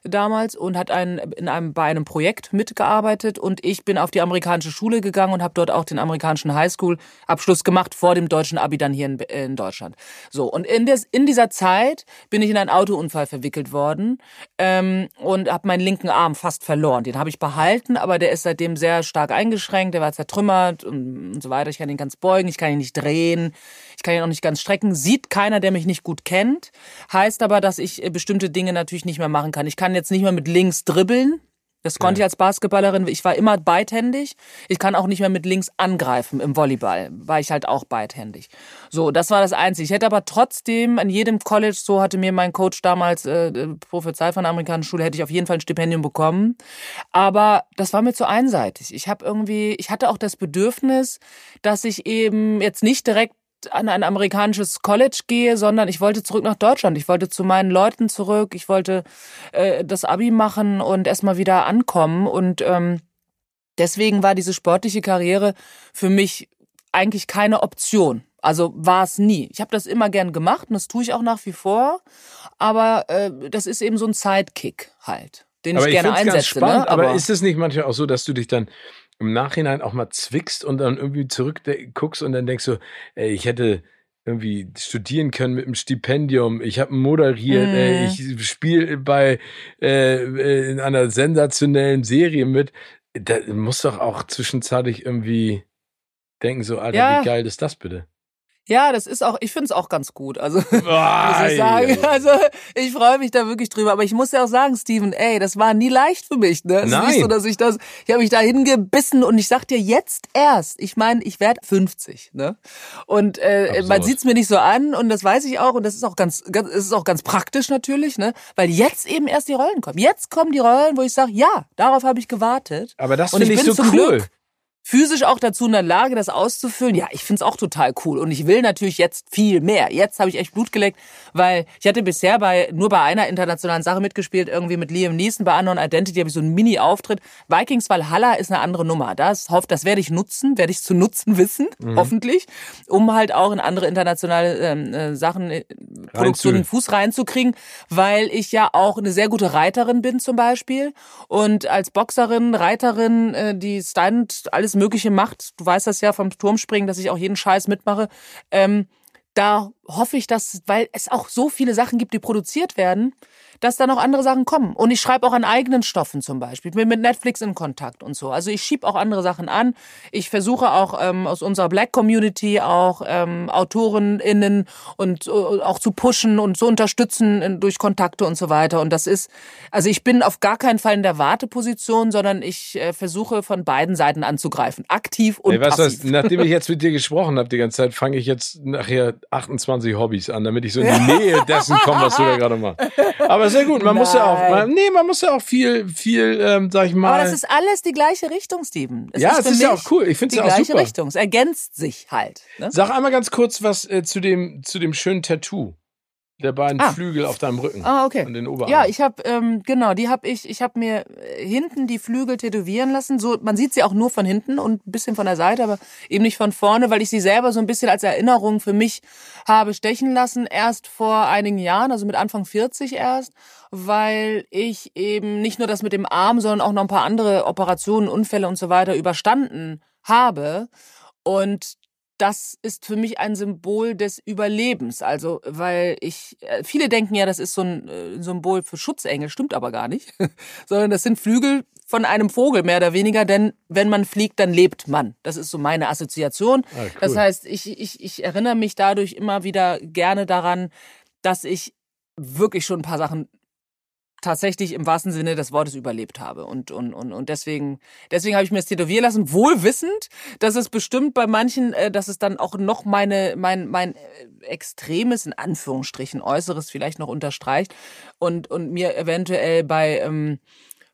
B: damals und hat ein, in einem bei einem Projekt mitgearbeitet und ich bin auf die amerikanische Schule gegangen und habe dort auch den amerikanischen Highschool Abschluss gemacht vor dem deutschen Abi dann hier in, in Deutschland. So und in des, in dieser Zeit bin ich in einen Autounfall verwickelt worden ähm, und habe meinen linken Arm fast verloren. Den habe ich behalten, aber der ist seitdem sehr stark eingeschränkt, der war zertrümmert und, und so weiter. Ich kann ihn ganz beugen, ich kann ihn nicht drehen, ich kann ihn auch nicht ganz strecken. Sieht keiner, der mich nicht gut kennt. Heißt aber, dass ich äh, bestimmte Dinge natürlich nicht mehr machen kann. Ich kann jetzt nicht mehr mit links dribbeln. Das konnte ich als Basketballerin. Ich war immer beidhändig. Ich kann auch nicht mehr mit links angreifen im Volleyball. War ich halt auch beidhändig. So, das war das Einzige. Ich hätte aber trotzdem an jedem College, so hatte mir mein Coach damals äh, prophezeit von der amerikanischen Schule, hätte ich auf jeden Fall ein Stipendium bekommen. Aber das war mir zu einseitig. Ich habe irgendwie, ich hatte auch das Bedürfnis, dass ich eben jetzt nicht direkt an ein amerikanisches College gehe, sondern ich wollte zurück nach Deutschland. Ich wollte zu meinen Leuten zurück. Ich wollte äh, das Abi machen und erstmal wieder ankommen. Und ähm, deswegen war diese sportliche Karriere für mich eigentlich keine Option. Also war es nie. Ich habe das immer gern gemacht und das tue ich auch nach wie vor. Aber äh, das ist eben so ein Sidekick halt, den
A: aber
B: ich gerne
A: ganz
B: einsetze.
A: spannend,
B: ne?
A: aber, ist es nicht manchmal auch so, dass du dich dann im Nachhinein auch mal zwickst und dann irgendwie zurückguckst und dann denkst du, ey, ich hätte irgendwie studieren können mit einem Stipendium. Ich habe moderiert,
B: Mhm.
A: ey, ich spiele bei äh, in einer sensationellen Serie mit. Da muss doch auch zwischenzeitlich irgendwie denken so, Alter,
B: Ja.
A: wie geil ist das bitte?
B: Ja, das ist auch, ich finde es auch ganz gut. Also muss
A: Ei,
B: ich sagen. Also ich freue mich da wirklich drüber. Aber ich muss ja auch sagen, Steven, ey, das war nie leicht für mich. Ne? Es ist
A: Nein.
B: nicht so, dass ich das, ich habe mich da hingebissen und ich sag dir jetzt erst, ich meine, ich werde 50. Ne? Und äh,
A: Absurd.
B: man sieht's mir nicht so an und das weiß ich auch und das ist auch ganz, ganz es ist auch ganz praktisch natürlich, ne? Weil jetzt eben erst die Rollen kommen. Jetzt kommen die Rollen, wo ich sage, ja, darauf habe ich gewartet.
A: Aber das
B: ich
A: finde ich,
B: bin
A: so cool.
B: Glück physisch auch dazu in der Lage, das auszufüllen. Ja, ich find's auch total cool. Und ich will natürlich jetzt viel mehr. Jetzt habe ich echt Blut geleckt, weil ich hatte bisher bei nur bei einer internationalen Sache mitgespielt, irgendwie mit Liam Neeson. Bei Unknown Identity habe ich so einen Mini-Auftritt. Vikings Valhalla ist eine andere Nummer. Das, hofft, das werde ich nutzen, werde ich zu nutzen wissen, mhm. hoffentlich, um halt auch in andere internationale ähm, äh, Sachen, äh, Produktionen Fuß reinzukriegen, weil ich ja auch eine sehr gute Reiterin bin zum Beispiel. Und als Boxerin, Reiterin, äh, die Stunt, alles Mögliche macht. Du weißt das ja vom Turmspringen, dass ich auch jeden Scheiß mitmache. Ähm, da hoffe ich, dass, weil es auch so viele Sachen gibt, die produziert werden, dass da noch andere Sachen kommen. Und ich schreibe auch an eigenen Stoffen zum Beispiel. Ich bin mit Netflix in Kontakt und so. Also ich schieb auch andere Sachen an. Ich versuche auch ähm, aus unserer Black Community auch ähm, AutorenInnen und äh, auch zu pushen und zu unterstützen in, durch Kontakte und so weiter. Und das ist, also ich bin auf gar keinen Fall in der Warteposition, sondern ich äh, versuche von beiden Seiten anzugreifen. Aktiv und hey, was passiv.
A: Heißt, nachdem ich jetzt mit dir gesprochen habe die ganze Zeit, fange ich jetzt nachher 28 Hobbys an, damit ich so in die Nähe dessen komme, was du da gerade machst. Aber sehr gut. Man Nein. muss ja auch, man, nee, man muss ja auch viel, viel, ähm, sag ich mal.
B: Aber das ist alles die gleiche Richtung, Steven.
A: Es ja, es ist ja auch cool. Ich finde es ja auch super. Die
B: gleiche Richtung. Es ergänzt sich halt.
A: Ne? Sag einmal ganz kurz was äh, zu dem, zu dem schönen Tattoo der beiden ah. Flügel auf deinem Rücken.
B: Ah, okay.
A: Und den Oberarm.
B: Ja, ich habe ähm, genau, die habe ich. Ich habe mir äh, hinten die Flügel tätowieren lassen. So, man sieht sie auch nur von hinten und ein bisschen von der Seite, aber eben nicht von vorne, weil ich sie selber so ein bisschen als Erinnerung für mich habe stechen lassen. Erst vor einigen Jahren, also mit Anfang 40 erst, weil ich eben nicht nur das mit dem Arm, sondern auch noch ein paar andere Operationen, Unfälle und so weiter überstanden habe. Und das ist für mich ein Symbol des Überlebens. Also, weil ich, äh, viele denken ja, das ist so ein äh, Symbol für Schutzengel, stimmt aber gar nicht. Sondern das sind Flügel von einem Vogel, mehr oder weniger, denn wenn man fliegt, dann lebt man. Das ist so meine Assoziation. Ah, cool. Das heißt, ich, ich, ich erinnere mich dadurch immer wieder gerne daran, dass ich wirklich schon ein paar Sachen tatsächlich im wahrsten Sinne des Wortes überlebt habe. Und, und, und, und deswegen, deswegen habe ich mir das tätowieren lassen, wohl wissend, dass es bestimmt bei manchen, äh, dass es dann auch noch meine, mein, mein äh, extremes, in Anführungsstrichen, Äußeres vielleicht noch unterstreicht und, und mir eventuell bei, ähm,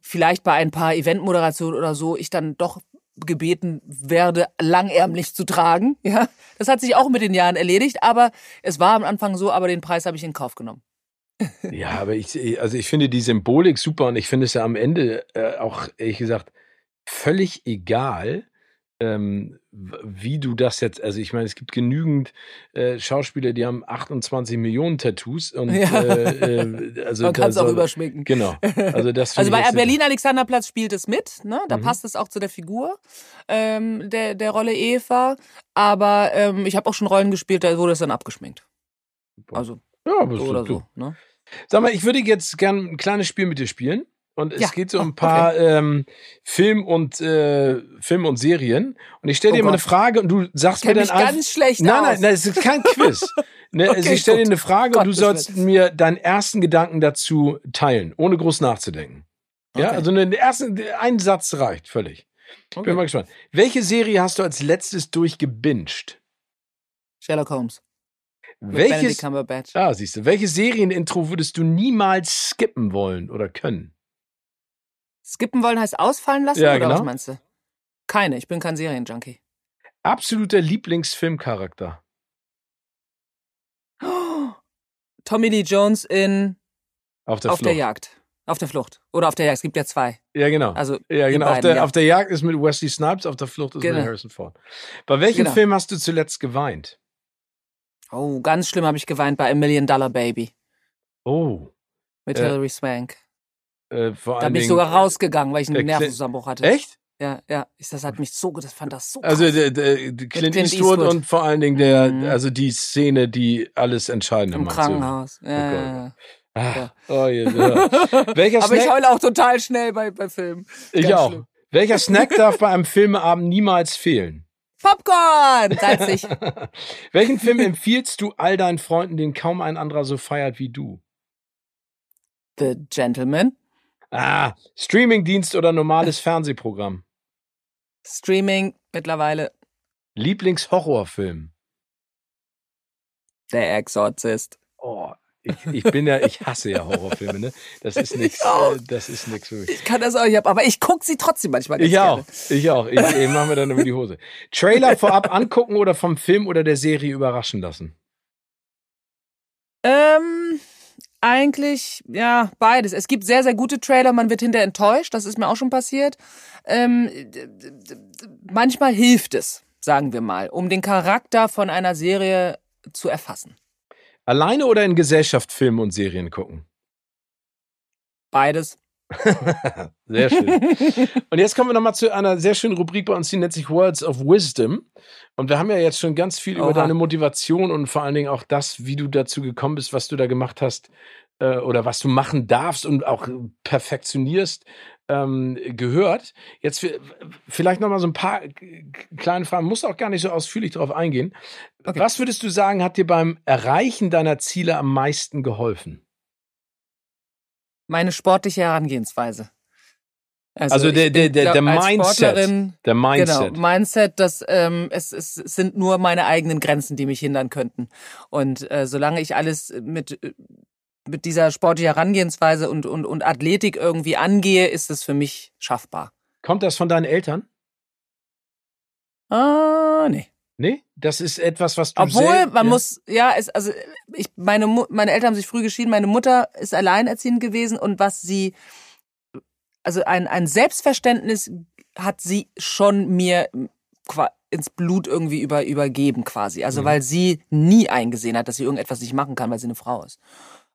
B: vielleicht bei ein paar Eventmoderationen oder so, ich dann doch gebeten werde, langärmlich zu tragen. Ja, das hat sich auch mit den Jahren erledigt, aber es war am Anfang so, aber den Preis habe ich in Kauf genommen.
A: Ja, aber ich, also ich finde die Symbolik super und ich finde es ja am Ende äh, auch, ehrlich gesagt, völlig egal, ähm, wie du das jetzt, also ich meine, es gibt genügend äh, Schauspieler, die haben 28 Millionen Tattoos und ja. äh,
B: äh, also man kann es auch überschminken.
A: Genau.
B: Also, das also bei Berlin Alexanderplatz spielt es mit, ne? Da mhm. passt es auch zu der Figur ähm, der, der Rolle Eva. Aber ähm, ich habe auch schon Rollen gespielt, da wurde es dann abgeschminkt. Also ja, aber so oder so. Ne?
A: Sag mal, ich würde jetzt gern ein kleines Spiel mit dir spielen. Und es ja. geht so um ein paar okay. ähm, Film und äh, Film und Serien. Und ich stelle oh dir Gott. mal eine Frage und du sagst mir dann
B: einfach. ganz schlecht
A: Nein, nein, nein, es ist kein Quiz. ne, okay, also ich stelle dir eine Frage Gott, und du sollst mir deinen ersten Gedanken dazu teilen, ohne groß nachzudenken. Okay. Ja, also einen ersten, ein Satz reicht völlig. Okay. Bin mal gespannt. Welche Serie hast du als letztes durchgebinged?
B: Sherlock Holmes.
A: Welches, ah, siehst du, welches Serienintro würdest du niemals skippen wollen oder können?
B: Skippen wollen heißt ausfallen lassen ja, oder genau. was meinst du? Keine, ich bin kein Serienjunkie.
A: Absoluter Lieblingsfilmcharakter.
B: Oh, Tommy Lee Jones in
A: Auf der,
B: auf der Jagd. Auf der Flucht. Oder auf der Jagd. Es gibt ja zwei.
A: Ja, genau. Also ja, genau. Beiden, auf, der, ja. auf der Jagd ist mit Wesley Snipes, auf der Flucht ist genau. mit Harrison Ford. Bei welchem genau. Film hast du zuletzt geweint?
B: Oh, ganz schlimm habe ich geweint bei A Million Dollar Baby.
A: Oh.
B: Mit äh, Hilary Swank. Äh, da bin ich sogar rausgegangen, weil ich einen Nervenzusammenbruch hatte.
A: Echt?
B: Ja, ja. Ich, das hat mich so, das fand das so.
A: Also der, der, Clint, Clint Eastwood, Eastwood, und vor allen Dingen der, mhm. also die Szene, die alles entscheidende
B: Im Krankenhaus. Ja, oh ja,
A: Ach, ja. Oh, ja. Welcher
B: Aber ich heule auch total schnell bei, bei Filmen.
A: Ich Ganz auch. Schlimm. Welcher Snack darf bei einem Filmeabend niemals fehlen?
B: Popcorn! Salzig.
A: Welchen Film empfiehlst du all deinen Freunden, den kaum ein anderer so feiert wie du?
B: The Gentleman.
A: Ah, Streamingdienst oder normales Fernsehprogramm?
B: Streaming mittlerweile.
A: Lieblingshorrorfilm?
B: Der Exorzist.
A: Oh, ich, ich bin ja, ich hasse ja Horrorfilme, ne? Das ist nichts, äh, das ist nichts für mich.
B: Ich kann das auch nicht ab, aber ich gucke sie trotzdem manchmal
A: Ich auch, ich auch. Ich, ich mache mir dann über die Hose. Trailer vorab angucken oder vom Film oder der Serie überraschen lassen?
B: Ähm, eigentlich, ja, beides. Es gibt sehr, sehr gute Trailer, man wird hinterher enttäuscht, das ist mir auch schon passiert. Ähm, manchmal hilft es, sagen wir mal, um den Charakter von einer Serie zu erfassen.
A: Alleine oder in Gesellschaft Filme und Serien gucken?
B: Beides.
A: sehr schön. Und jetzt kommen wir nochmal zu einer sehr schönen Rubrik bei uns, die nennt sich Words of Wisdom. Und wir haben ja jetzt schon ganz viel Oha. über deine Motivation und vor allen Dingen auch das, wie du dazu gekommen bist, was du da gemacht hast äh, oder was du machen darfst und auch perfektionierst, ähm, gehört. Jetzt vielleicht nochmal so ein paar kleine Fragen, muss auch gar nicht so ausführlich darauf eingehen. Okay. Was würdest du sagen, hat dir beim Erreichen deiner Ziele am meisten geholfen?
B: meine sportliche Herangehensweise.
A: Also, also der, der, der, der Mindset. Der Mindset.
B: Genau, Mindset, dass ähm, es, es sind nur meine eigenen Grenzen, die mich hindern könnten. Und äh, solange ich alles mit, mit dieser sportlichen Herangehensweise und, und, und Athletik irgendwie angehe, ist es für mich schaffbar.
A: Kommt das von deinen Eltern?
B: Ah, nee.
A: Nee, das ist etwas, was du
B: Obwohl, man ja. muss, ja, es, also ich, meine, meine Eltern haben sich früh geschieden, meine Mutter ist alleinerziehend gewesen und was sie, also ein, ein Selbstverständnis hat sie schon mir ins Blut irgendwie über, übergeben quasi. Also mhm. weil sie nie eingesehen hat, dass sie irgendetwas nicht machen kann, weil sie eine Frau ist.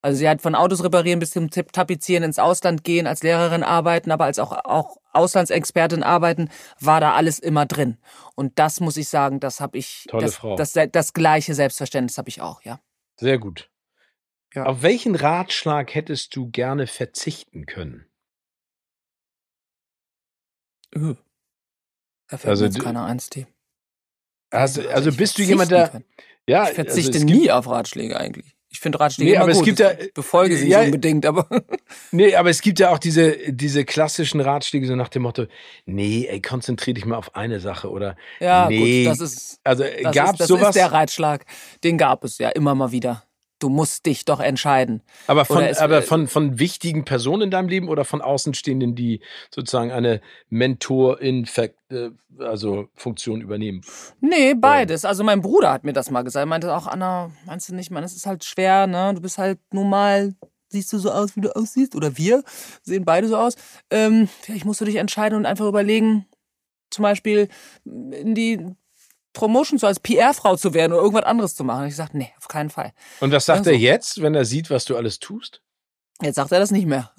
B: Also sie hat von Autos reparieren bis zum Tapezieren ins Ausland gehen, als Lehrerin arbeiten, aber als auch, auch Auslandsexpertin arbeiten, war da alles immer drin. Und das muss ich sagen, das habe ich,
A: Tolle
B: das,
A: Frau.
B: Das, das, das gleiche Selbstverständnis habe ich auch, ja.
A: Sehr gut. Ja. Auf welchen Ratschlag hättest du gerne verzichten können?
B: Uh. Da fällt also, mir jetzt keiner eins, die.
A: Also, also bist du jemand, der.
B: Ja, ich verzichte also nie auf Ratschläge eigentlich. Ich finde Ratschläge nee, aber gut. es gibt ja befolge sie ja, unbedingt, aber
A: nee, aber es gibt ja auch diese diese klassischen Ratschläge so nach dem Motto, nee, ey, konzentrier dich mal auf eine Sache oder
B: ja,
A: nee,
B: gut, das ist
A: also
B: das
A: gab
B: ist, das
A: sowas?
B: Das ist der Ratschlag, den gab es ja immer mal wieder du musst dich doch entscheiden.
A: Aber von, es, aber von, von wichtigen Personen in deinem Leben oder von Außenstehenden, die sozusagen eine Mentorin, äh, also Funktion übernehmen?
B: Nee, beides. Also mein Bruder hat mir das mal gesagt. Er meinte auch, Anna, meinst du nicht, man, es ist halt schwer, ne? Du bist halt nun mal siehst du so aus, wie du aussiehst, oder wir sehen beide so aus. Ähm, vielleicht musst du dich entscheiden und einfach überlegen, zum Beispiel in die Promotion so als PR-Frau zu werden oder irgendwas anderes zu machen. Und ich sagte, nee, auf keinen Fall.
A: Und was sagt also, er jetzt, wenn er sieht, was du alles tust?
B: Jetzt sagt er das nicht mehr.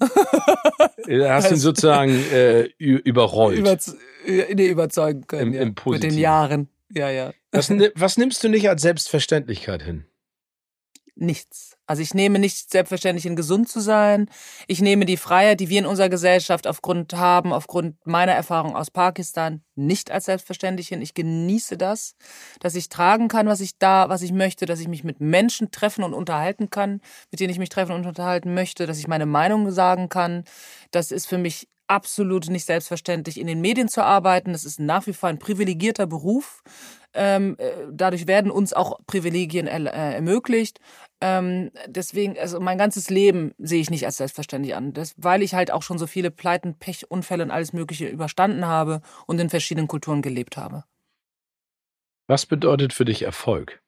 A: du hast ihn sozusagen äh, überrollt. Über,
B: nee, überzeugen können. Im, ja. im Mit den Jahren. Ja, ja.
A: Was, was nimmst du nicht als Selbstverständlichkeit hin?
B: Nichts. Also ich nehme nicht selbstverständlich hin, gesund zu sein. Ich nehme die Freiheit, die wir in unserer Gesellschaft aufgrund haben, aufgrund meiner Erfahrung aus Pakistan, nicht als selbstverständlich hin. Ich genieße das, dass ich tragen kann, was ich da, was ich möchte, dass ich mich mit Menschen treffen und unterhalten kann, mit denen ich mich treffen und unterhalten möchte, dass ich meine Meinung sagen kann. Das ist für mich absolut nicht selbstverständlich, in den Medien zu arbeiten. Das ist nach wie vor ein privilegierter Beruf. Ähm, äh, dadurch werden uns auch Privilegien äh, ermöglicht. Ähm, deswegen, also mein ganzes Leben sehe ich nicht als selbstverständlich an. Das, weil ich halt auch schon so viele Pleiten, Pech, Unfälle und alles Mögliche überstanden habe und in verschiedenen Kulturen gelebt habe.
A: Was bedeutet für dich Erfolg?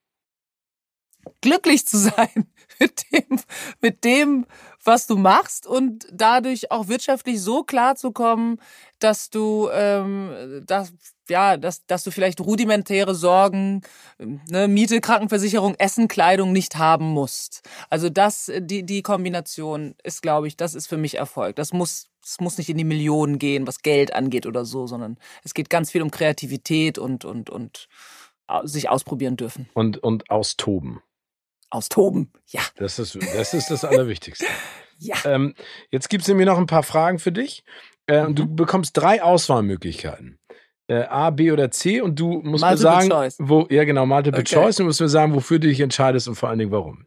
B: Glücklich zu sein mit dem, mit dem, was du machst und dadurch auch wirtschaftlich so klar zu kommen, dass du ähm, das ja, dass, dass du vielleicht rudimentäre Sorgen, ne, Miete, Krankenversicherung, Essen, Kleidung nicht haben musst. Also das, die, die Kombination ist, glaube ich, das ist für mich Erfolg. Das muss, es muss nicht in die Millionen gehen, was Geld angeht oder so, sondern es geht ganz viel um Kreativität und, und, und sich ausprobieren dürfen.
A: Und, und austoben.
B: Austoben, ja.
A: Das ist das, ist das Allerwichtigste.
B: ja.
A: Ähm, jetzt gibt es nämlich noch ein paar Fragen für dich. Äh, mhm. Du bekommst drei Auswahlmöglichkeiten äh, A, B oder C und du musst Multiple mir sagen, choice. wo, ja genau, Multiple okay. Choice und musst mir sagen, wofür du dich entscheidest und vor allen Dingen warum.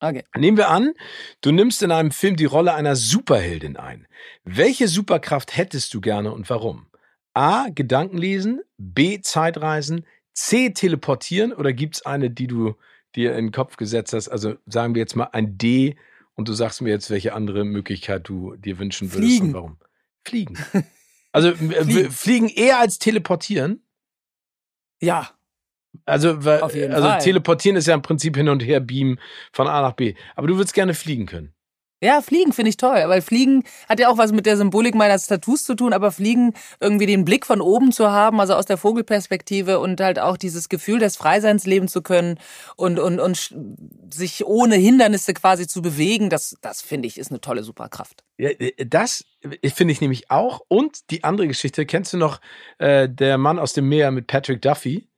B: Okay.
A: Nehmen wir an, du nimmst in einem Film die Rolle einer Superheldin ein. Welche Superkraft hättest du gerne und warum? A. Gedanken lesen, B. Zeitreisen, C. Teleportieren oder gibt es eine, die du dir in den Kopf gesetzt hast, also sagen wir jetzt mal ein D und du sagst mir jetzt, welche andere Möglichkeit du dir wünschen würdest
B: Fliegen.
A: und warum. Fliegen. Also fliegen. fliegen eher als teleportieren?
B: Ja.
A: Also, weil,
B: Auf jeden
A: also
B: Fall.
A: teleportieren ist ja im Prinzip hin und her beamen von A nach B. Aber du würdest gerne fliegen können.
B: Ja, Fliegen finde ich toll, weil Fliegen hat ja auch was mit der Symbolik meiner Tattoos zu tun, aber Fliegen irgendwie den Blick von oben zu haben, also aus der Vogelperspektive und halt auch dieses Gefühl des Freiseins leben zu können und, und, und sich ohne Hindernisse quasi zu bewegen, das, das finde ich ist eine tolle Superkraft.
A: Ja, äh, das finde ich nämlich auch. Und die andere Geschichte, kennst du noch äh, der Mann aus dem Meer mit Patrick Duffy?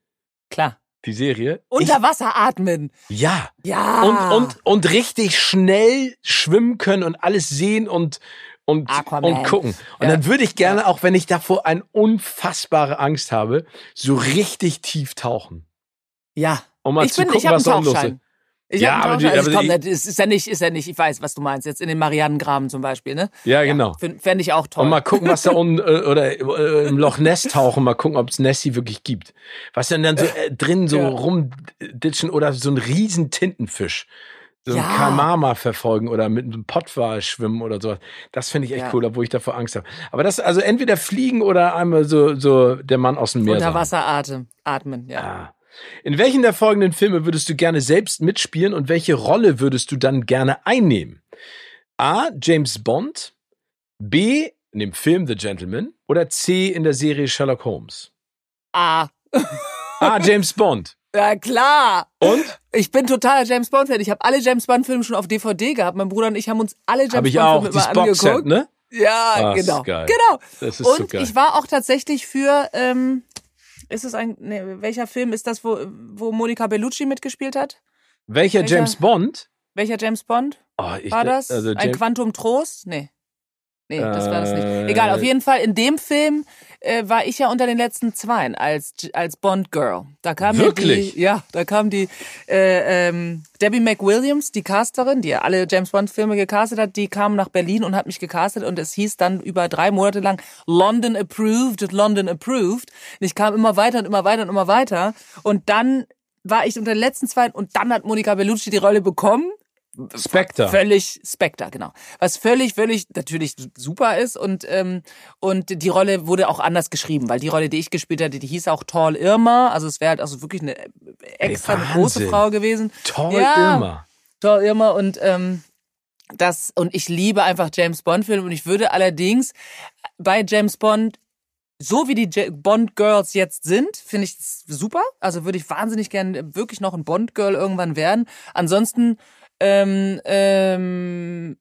B: Klar.
A: Die Serie?
B: Unter Wasser atmen.
A: Ja.
B: Ja.
A: Und, und, und richtig schnell schwimmen können und alles sehen und, und,
B: Aquaman.
A: und gucken. Und
B: Ja.
A: dann würde ich gerne, auch wenn ich davor eine unfassbare Angst habe, so richtig tief tauchen.
B: ja.
A: Um mal
B: ich
A: zu
B: bin,
A: gucken,
B: ich
A: was da los ist.
B: Ich
A: Ja, aber die-.
B: Also,
A: aber
B: komm,
A: die-
B: das ist, ja nicht, ist ja nicht, ich weiß, was du meinst, jetzt in den Marianengraben zum Beispiel, ne?
A: Ja, genau.
B: Fände ich auch toll.
A: Und mal gucken, was da unten äh, oder äh, im Loch Ness tauchen, mal gucken, ob es Nessie wirklich gibt. Was denn dann so äh, drin so
B: Ja.
A: rumditschen oder so ein riesen Tintenfisch. So ein
B: Ja.
A: Kalmama verfolgen oder mit einem Pottwal schwimmen oder sowas. Das finde ich echt
B: Ja.
A: cool, obwohl ich davor Angst habe. Aber das, also entweder fliegen oder einmal so, so der Mann aus dem Meer.
B: Unter. Wasser atmen, atmen, ja.
A: Ah. In welchen der folgenden Filme würdest du gerne selbst mitspielen und welche Rolle würdest du dann gerne einnehmen? A. James Bond. B. In dem Film The Gentleman. Oder C. In der Serie Sherlock Holmes.
B: Ah,
A: A. James Bond.
B: ja klar.
A: Und?
B: Ich bin totaler James Bond Fan. Ich habe alle James Bond Filme schon auf DVD gehabt. Mein Bruder und ich haben uns alle James
A: Habe ich
B: Bond immer
A: Boxset,
B: angeguckt.
A: ne?
B: Ja,
A: ist
B: genau.
A: geil.
B: Genau.
A: Das ist so
B: Und
A: geil.
B: ich war auch tatsächlich für ähm, ist es ein nee, welcher Film ist das, wo wo Monica Bellucci mitgespielt hat?
A: Welcher
B: welcher-
A: James Bond?
B: Welcher James Bond?
A: Oh, ich,
B: War das?
A: Also
B: ein
A: James,
B: Quantum Trost? Nee. Nee, das war das nicht.
A: Äh,
B: Egal, auf jeden Fall, in dem Film äh, war ich ja unter den letzten Zweien als, als Bond Girl. Da kam
A: Wirklich?
B: die, ja, da kam die äh, ähm, Debbie McWilliams, die Casterin, die ja alle James Bond Filme gecastet hat, die kam nach Berlin und hat mich gecastet und es hieß dann über drei Monate lang London approved, London approved. Und ich kam immer weiter und immer weiter und immer weiter und dann war ich unter den letzten Zweien und dann hat Monica Bellucci die Rolle bekommen
A: Spectre.
B: Völlig Spectre, genau. Was völlig, völlig natürlich super ist und ähm, und die Rolle wurde auch anders geschrieben, weil die Rolle, die ich gespielt hatte, die hieß auch Tall Irma, also es wäre halt also wirklich eine extra eine große. Frau gewesen.
A: Toll,
B: Ja.
A: immer.
B: Tall Irma und ähm, das und ich liebe einfach James Bond Filme und ich würde allerdings bei James Bond so wie die Bond Girls jetzt sind, finde ich es super. Also würde ich wahnsinnig gern wirklich noch ein Bond Girl irgendwann werden. Ansonsten ähm, ähm,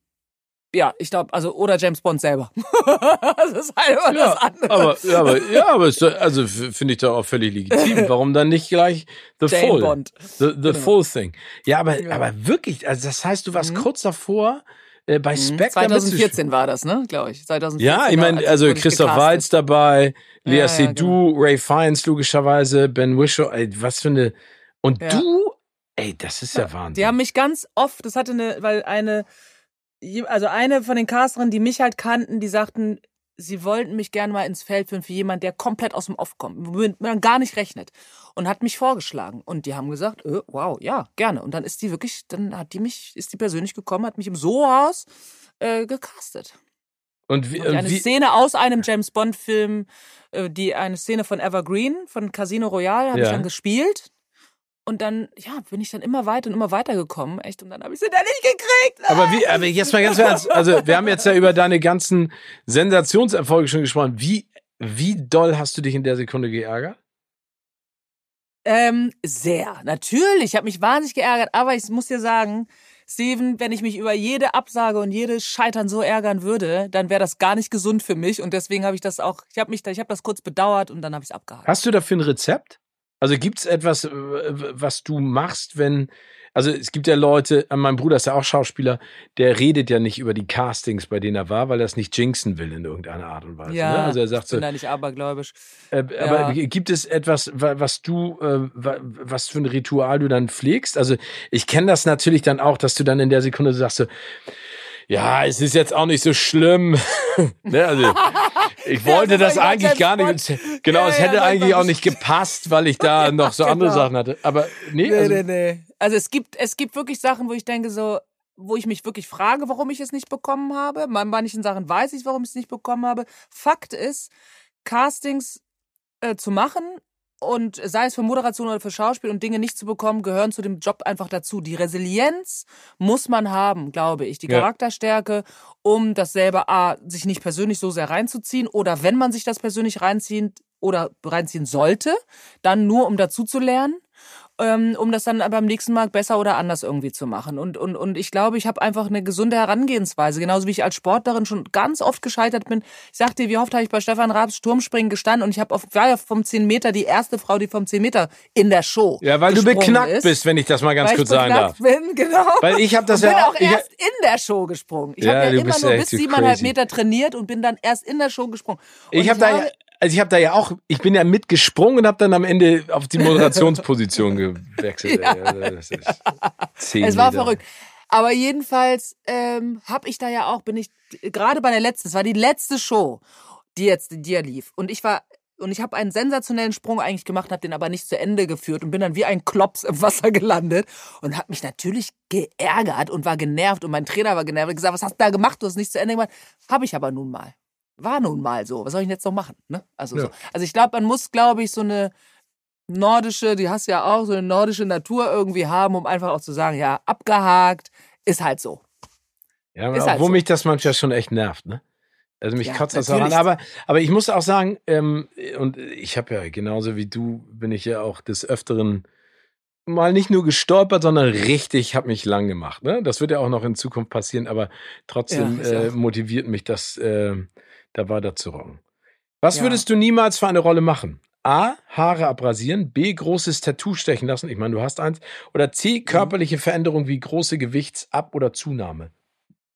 B: ja, ich glaube, also oder James Bond selber. das ist halt immer
A: Ja,
B: das andere.
A: aber, ja, aber, ja, aber ist, also finde ich doch auch völlig legitim. Warum dann nicht gleich The
B: Jane
A: Full?
B: Bond.
A: The, the Full Thing. Ja, aber,
B: Ja.
A: aber wirklich, also das heißt, du warst
B: Mhm.
A: kurz davor, äh, bei Spectre mitzuspielen.
B: 2014 war das, ne? Glaube ich. 2014.
A: Ja, ich meine,
B: als
A: also Christoph. Waltz dabei, Lea
B: Ja,
A: Seydoux, Ray Fiennes logischerweise, Ben Whishaw, ey, was für eine. Und du, ey, das ist ja Wahnsinn.
B: Die haben mich ganz oft, das hatte eine, weil eine, also eine von den Casterinnen, die mich halt kannten, die sagten, sie wollten mich gerne mal ins Feld führen für jemanden, der komplett aus dem Off kommt, womit man gar nicht rechnet. Und hat mich vorgeschlagen. Und die haben gesagt, äh, wow, ja, gerne. Und dann ist die wirklich, dann hat die mich, ist die persönlich gekommen, hat mich im Soho-Haus äh, gecastet.
A: und wie,
B: Und
A: und
B: eine
A: wie
B: Szene aus einem James Bond-Film, äh, die eine Szene von Evergreen, von Casino Royale, habe
A: Ja.
B: ich dann gespielt. Und dann, ja, bin ich dann immer weiter und immer weiter gekommen, echt. Und dann habe ich sie dann nicht gekriegt.
A: aber wie, aber jetzt mal ganz ernst, also wir haben jetzt ja über deine ganzen Sensationserfolge schon gesprochen. Wie, wie doll hast du dich in der Sekunde geärgert?
B: Ähm, sehr, natürlich. Ich habe mich wahnsinnig geärgert, aber ich muss dir sagen, Steven, wenn ich mich über jede Absage und jedes Scheitern so ärgern würde, dann wäre das gar nicht gesund für mich. Und deswegen habe ich das auch, ich habe mich, da- ich habe das kurz bedauert und dann habe ich es abgehakt.
A: Hast du dafür ein Rezept? Also gibt es etwas, was du machst, wenn, also es gibt ja Leute, äh, mein Bruder ist ja auch Schauspieler, der redet ja nicht über die Castings, bei denen er war, weil er es nicht jinxen will in irgendeiner Art und Weise.
B: Ja,
A: ne? Also er sagt
B: Ich
A: so,
B: bin da nicht abergläubisch.
A: äh, aber gibt es etwas, wa- was du, äh, wa- was für ein Ritual du dann pflegst? Also ich kenne das natürlich dann auch, dass du dann in der Sekunde sagst so, ja, es ist jetzt auch nicht so schlimm. ne? Also, ich wollte
B: Ja,
A: das
B: das
A: eigentlich gar nicht. Genau, ja, es hätte ja, eigentlich auch nicht gepasst, weil ich da ja, noch so genau. andere Sachen hatte. Aber nee,
B: nee,
A: also,
B: nee, nee. Also es gibt, es gibt wirklich Sachen, wo ich denke so, wo ich mich wirklich frage, warum ich es nicht bekommen habe. Bei manchen Sachen weiß ich, warum ich es nicht bekommen habe. Fakt ist, Castings äh, zu machen und sei es für Moderation oder für Schauspiel und Dinge nicht zu bekommen, gehören zu dem Job einfach dazu. Die Resilienz muss man haben, glaube ich. Die Charakterstärke, um das selber A, sich nicht persönlich so sehr reinzuziehen oder wenn man sich das persönlich reinzieht oder reinziehen sollte, dann nur um dazu zu lernen ähm, um das dann beim nächsten Mal besser oder anders irgendwie zu machen. Und, und, und ich glaube, ich habe einfach eine gesunde Herangehensweise. Genauso wie ich als Sportlerin schon ganz oft gescheitert bin. Ich sagte, wie oft habe ich bei Stefan Raabs Turmspringen gestanden und ich habe auf war ja vom 10 Meter die erste Frau, die vom 10 Meter in der Show.
A: Ja, weil du beknackt
B: ist.
A: bist, wenn ich das mal ganz
B: weil
A: kurz sagen darf.
B: Bin, genau.
A: Weil ich habe das
B: und
A: ja
B: bin
A: auch,
B: auch erst in der Show gesprungen. Ich ja, habe ja immer nur bis siebeneinhalb Meter trainiert und bin dann erst in der Show gesprungen. Und
A: ich habe da also ich habe da ja auch, ich bin ja mitgesprungen und habe dann am Ende auf die Moderationsposition gewechselt. ja.
B: zehn es war Meter. verrückt. Aber jedenfalls ähm, habe ich da ja auch, bin ich gerade bei der letzten, es war die letzte Show, die jetzt, die ja lief. Und ich war und ich habe einen sensationellen Sprung eigentlich gemacht, habe den aber nicht zu Ende geführt und bin dann wie ein Klops im Wasser gelandet und habe mich natürlich geärgert und war genervt und mein Trainer war genervt und gesagt, was hast du da gemacht? Du hast nicht zu Ende gemacht. Habe ich aber nun mal war nun mal so. Was soll ich denn jetzt noch machen? Ne? Also, ja. so. also ich glaube, man muss, glaube ich, so eine nordische, die hast ja auch so eine nordische Natur irgendwie haben, um einfach auch zu sagen, ja, abgehakt, ist halt so.
A: Ja, ist halt obwohl so. mich das manchmal schon echt nervt, ne? Also mich ja, kotzt das auch an. Aber, aber ich muss auch sagen, ähm, und ich habe ja genauso wie du, bin ich ja auch des Öfteren mal nicht nur gestolpert, sondern richtig habe mich lang gemacht. Ne? Das wird ja auch noch in Zukunft passieren, aber trotzdem ja, äh, motiviert mich das, äh, da war der zu rocken. Was ja. würdest du niemals für eine Rolle machen? A. Haare abrasieren. B. Großes Tattoo stechen lassen. Ich meine, du hast eins. Oder C. Mhm. Körperliche Veränderung wie große Gewichtsab- oder Zunahme.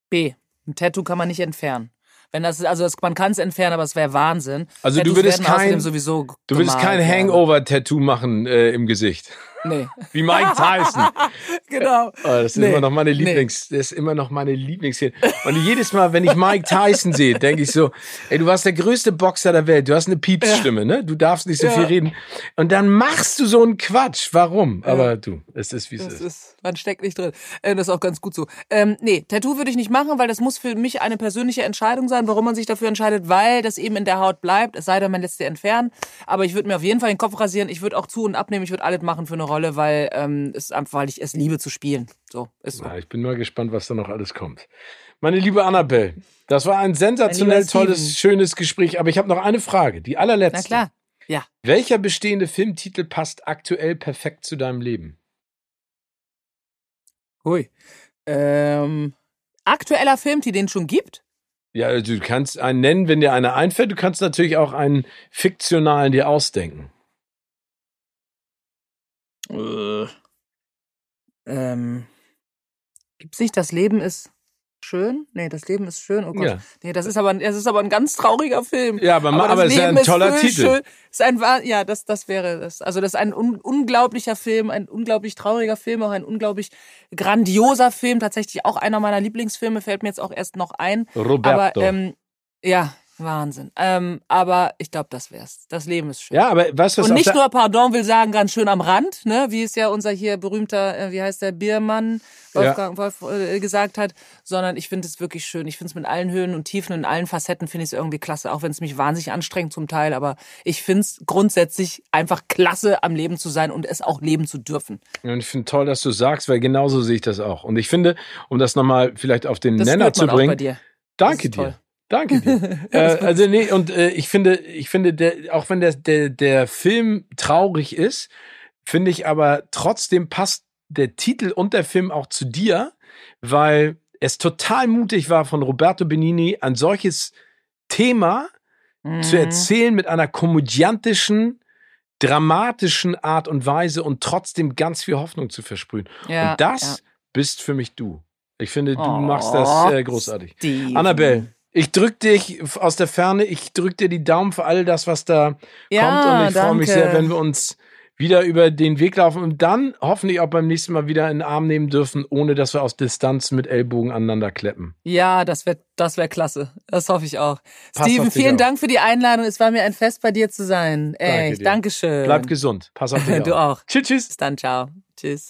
B: B. Ein Tattoo kann man nicht entfernen. Wenn das, also das, man kann es entfernen, aber es wäre Wahnsinn.
A: Also Tattoos du würdest kein, sowieso du würdest kein Hangover-Tattoo machen äh, im Gesicht.
B: Nee.
A: Wie Mike Tyson.
B: genau.
A: Oh, das ist nee. immer noch meine Lieblings, nee. das ist immer noch meine Lieblingsszene. Und jedes Mal, wenn ich Mike Tyson sehe, denke ich so, ey, du warst der größte Boxer der Welt, du hast eine Piepsstimme, ja. ne? Du darfst nicht so ja. viel reden. Und dann machst du so einen Quatsch. Warum? Ja. Aber du, es ist wie es ist. ist.
B: Man steckt nicht drin. Äh, das ist auch ganz gut so. Ähm, nee, Tattoo würde ich nicht machen, weil das muss für mich eine persönliche Entscheidung sein, warum man sich dafür entscheidet, weil das eben in der Haut bleibt, es sei denn, man lässt sie entfernen. Aber ich würde mir auf jeden Fall den Kopf rasieren, ich würde auch zu und abnehmen, ich würde alles machen für eine Rolle, weil ähm, es einfach, weil ich es liebe zu spielen. So ist so.
A: Ja, ich bin mal gespannt, was da noch alles kommt. Meine liebe Annabelle, das war ein sensationell tolles, schönes Gespräch. Aber ich habe noch eine Frage, die allerletzte.
B: Na klar. Ja.
A: Welcher bestehende Filmtitel passt aktuell perfekt zu deinem Leben?
B: Hui. Ähm, aktueller Filmtitel, den es schon gibt?
A: Ja, du kannst einen nennen, wenn dir einer einfällt. Du kannst natürlich auch einen fiktionalen dir ausdenken.
B: Äh, ähm, gibt's nicht, das Leben ist schön? Nee, das Leben ist schön. Oh Gott. Ja. Nee, das ist aber, das ist aber ein ganz trauriger Film.
A: Ja, aber, aber, aber es ist ja ein toller Titel. Schön.
B: Ist ein, ja, das, das wäre das. Also, das ist ein un, unglaublicher Film, ein unglaublich trauriger Film, auch ein unglaublich grandioser Film. Tatsächlich auch einer meiner Lieblingsfilme, fällt mir jetzt auch erst noch ein.
A: Roberto.
B: Aber, ähm, ja, Wahnsinn. Ähm, aber ich glaube, das wär's. Das Leben ist schön.
A: Ja, aber was was
B: Und nicht nur, pardon, will sagen, ganz schön am Rand, ne, wie es ja unser hier berühmter, äh, wie heißt der, Biermann, Wolfgang ja. Wolf, äh, gesagt hat, sondern ich finde es wirklich schön. Ich finde es mit allen Höhen und Tiefen und in allen Facetten finde ich es irgendwie klasse, auch wenn es mich wahnsinnig anstrengt zum Teil, aber ich finde es grundsätzlich einfach klasse, am Leben zu sein und es auch leben zu dürfen.
A: Und ich finde toll, dass du sagst, weil genauso sehe ich das auch. Und ich finde, um das nochmal vielleicht auf den das Nenner zu bringen. Danke dir. Danke dir. äh, also nee, und äh, ich finde, ich finde, der, auch wenn der, der, der Film traurig ist, finde ich aber trotzdem passt der Titel und der Film auch zu dir, weil es total mutig war von Roberto Benini, ein solches Thema mhm. zu erzählen mit einer komödiantischen, dramatischen Art und Weise und trotzdem ganz viel Hoffnung zu versprühen. Ja, und das ja. bist für mich du. Ich finde, du oh, machst das äh, großartig. Steven. Annabelle, ich drück dich aus der Ferne, ich drück dir die Daumen für all das, was da ja, kommt und ich freue mich sehr, wenn wir uns wieder über den Weg laufen und dann hoffentlich auch beim nächsten Mal wieder in den Arm nehmen dürfen, ohne dass wir aus Distanz mit Ellbogen aneinander kleppen.
B: Ja, das wäre das wär klasse. Das hoffe ich auch. Pass Steven, vielen auch. Dank für die Einladung. Es war mir ein Fest, bei dir zu sein. Ey, Danke Dankeschön.
A: Bleib gesund. Pass auf dich
B: Du auch.
A: Tschüss, tschüss.
B: Bis dann, ciao. Tschüss.